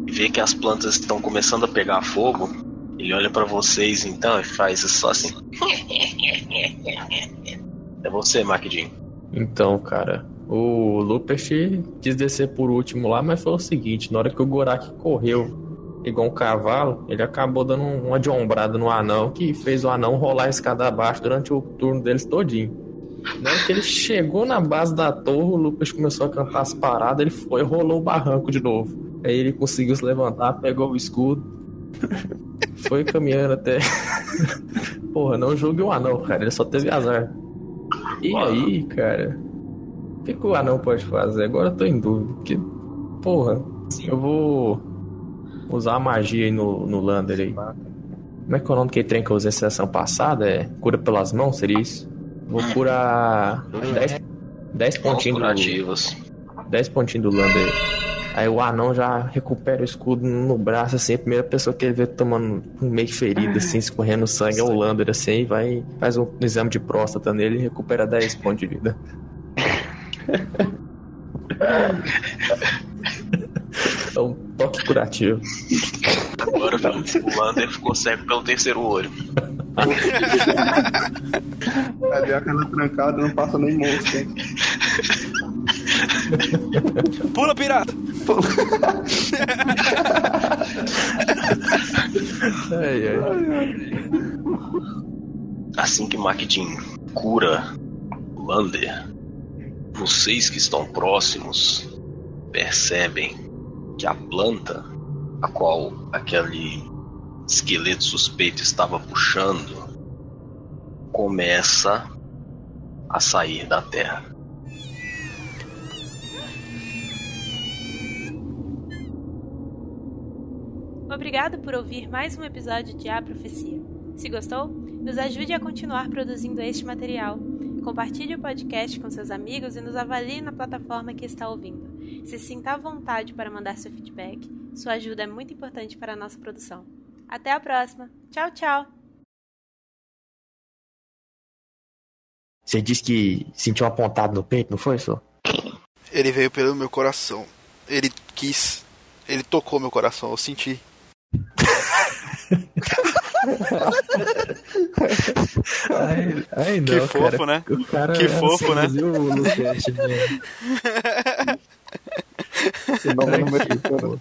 e vê que as plantas estão começando a pegar fogo. Ele olha pra vocês então e faz só assim. É você, Makidin. Então, cara, o Lupest quis descer por último lá, mas foi o seguinte, na hora que o Gorak correu igual um cavalo, ele acabou dando uma de ombrada no anão, que fez o anão rolar a escada abaixo durante o turno deles todinho. Na hora que ele chegou na base da torre, o Lucas começou a cantar as paradas, ele foi rolou o barranco de novo. Aí ele conseguiu se levantar, pegou o escudo, foi caminhando até. Porra, não julgue o anão, cara, ele só teve azar. E aí, cara? O que, que o anão pode fazer? Agora eu tô em dúvida. Porque, porra, assim, eu vou usar a magia aí no, no Lander aí. Como é que é o nome que trem que eu usei sessão passada? É cura pelas mãos, seria isso? Vou curar 10, 10 pontinhos do, curativos. 10 pontinhos do Lander. Aí o anão já recupera o escudo no braço, assim, a primeira pessoa que ele vê tomando um meio ferido, assim, escorrendo sangue é o Lander, assim, e vai, faz um exame de próstata nele e recupera 10 pontos de vida. É um toque curativo. Agora o Lander ficou cego pelo terceiro olho. Ali aquela trancada não passa nem mosca. hein? Pula, pirata! Ai, ai. Assim que Macdin cura Lander, vocês que estão próximos percebem que a planta a qual aquele esqueleto suspeito estava puxando começa a sair da terra. Obrigado por ouvir mais um episódio de A Profecia. Se gostou, nos ajude a continuar produzindo este material. Compartilhe o podcast com seus amigos e nos avalie na plataforma que está ouvindo. Se sinta à vontade para mandar seu feedback. Sua ajuda é muito importante para a nossa produção. Até a próxima. Tchau, tchau. Você disse que sentiu uma pontada no peito, não foi, só? Ele veio pelo meu coração. Ele quis. Ele tocou meu coração, eu senti. Ai, ai, não, Que fofo, cara. né? O cara Que fofo, né? seduziu o Lucas, né? Não mexo, não.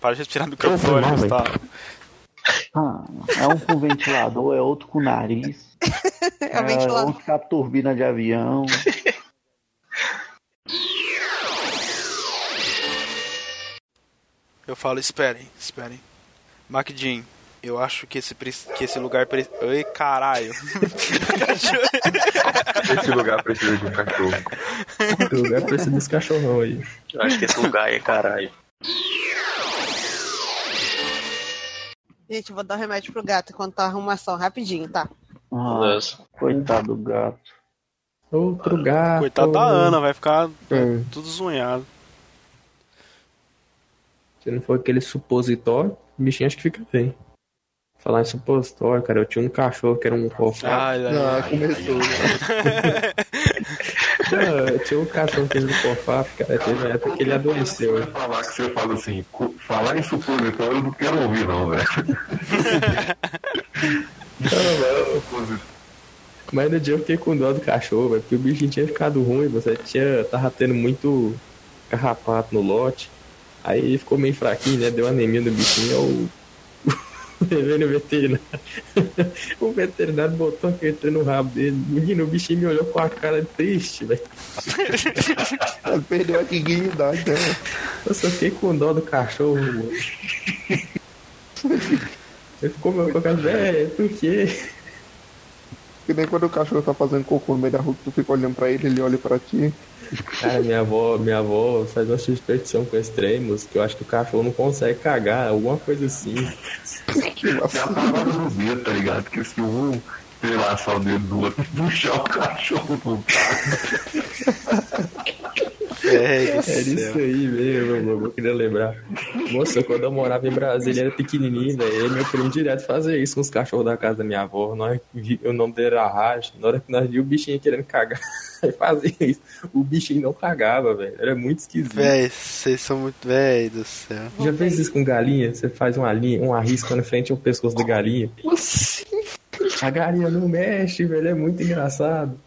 Para de respirar no microfone. Gustavo. Ah, é um com ventilador, é outro com nariz. É o ventilador. outro com a turbina de avião. Eu falo, esperem, esperem. MacDean, eu acho que esse, que esse lugar. Pre... Ai, caralho. Esse lugar precisa de um cachorro. O lugar precisa desse cachorrão aí. Eu acho que esse lugar é caralho. Gente, eu vou dar um remédio pro gato enquanto tá a arrumação, rapidinho, tá? Ah, Beleza. coitado do gato. Outro gato. Coitado da Ana, vai ficar É. tudo zunhado. Se não for aquele supositório, o bichinho acho que fica bem. Falar em supositório, cara, eu tinha um cachorro que era um ai, Ah, ai. começou. Não, eu tinha um cachorro que era um cofá, cara, teve uma época que ele adoeceu. Falar que você fala assim, falar em supositório eu não quero ouvir não, velho. Mas no dia eu fiquei com dó do cachorro, velho, porque o bichinho tinha ficado ruim, você tinha, tava tendo muito carrapato no lote. Aí ele ficou meio fraquinho, né? Deu anemia no bichinho, eu levei no veterinário. o veterinário botou aquele trem no rabo dele. Menino, o bichinho me olhou com a cara triste, velho. Perdeu a dignidade, né? Eu só fiquei com dó do cachorro, mano. Ele ficou meu com a cara, velho, por quê? Que nem quando o cachorro tá fazendo cocô no meio da rua, que tu fica olhando pra ele, ele olha pra ti. Cara, minha avó, minha avó faz uma superstição com extremos que eu acho que o cachorro não consegue cagar, alguma coisa assim. Que Já vacilo. tava no dedo, tá ligado? Porque se um entrelaçar o dedo do outro e puxar o cachorro no Véi do Era isso aí mesmo, meu, eu queria lembrar. Moça, quando eu morava em Brasília, era pequenininho, velho. Meu primo direto fazia isso com os cachorros da casa da minha avó. Nós, o nome dele era Raj. Na hora que nós vimos o bichinho querendo cagar, aí fazia isso. O bichinho não cagava, velho. Era muito esquisito. Véi, vocês são muito. Véi do céu. Já fez isso com galinha? Você faz uma linha, um arrisco na frente ao pescoço da galinha. A galinha não mexe, velho. É muito engraçado.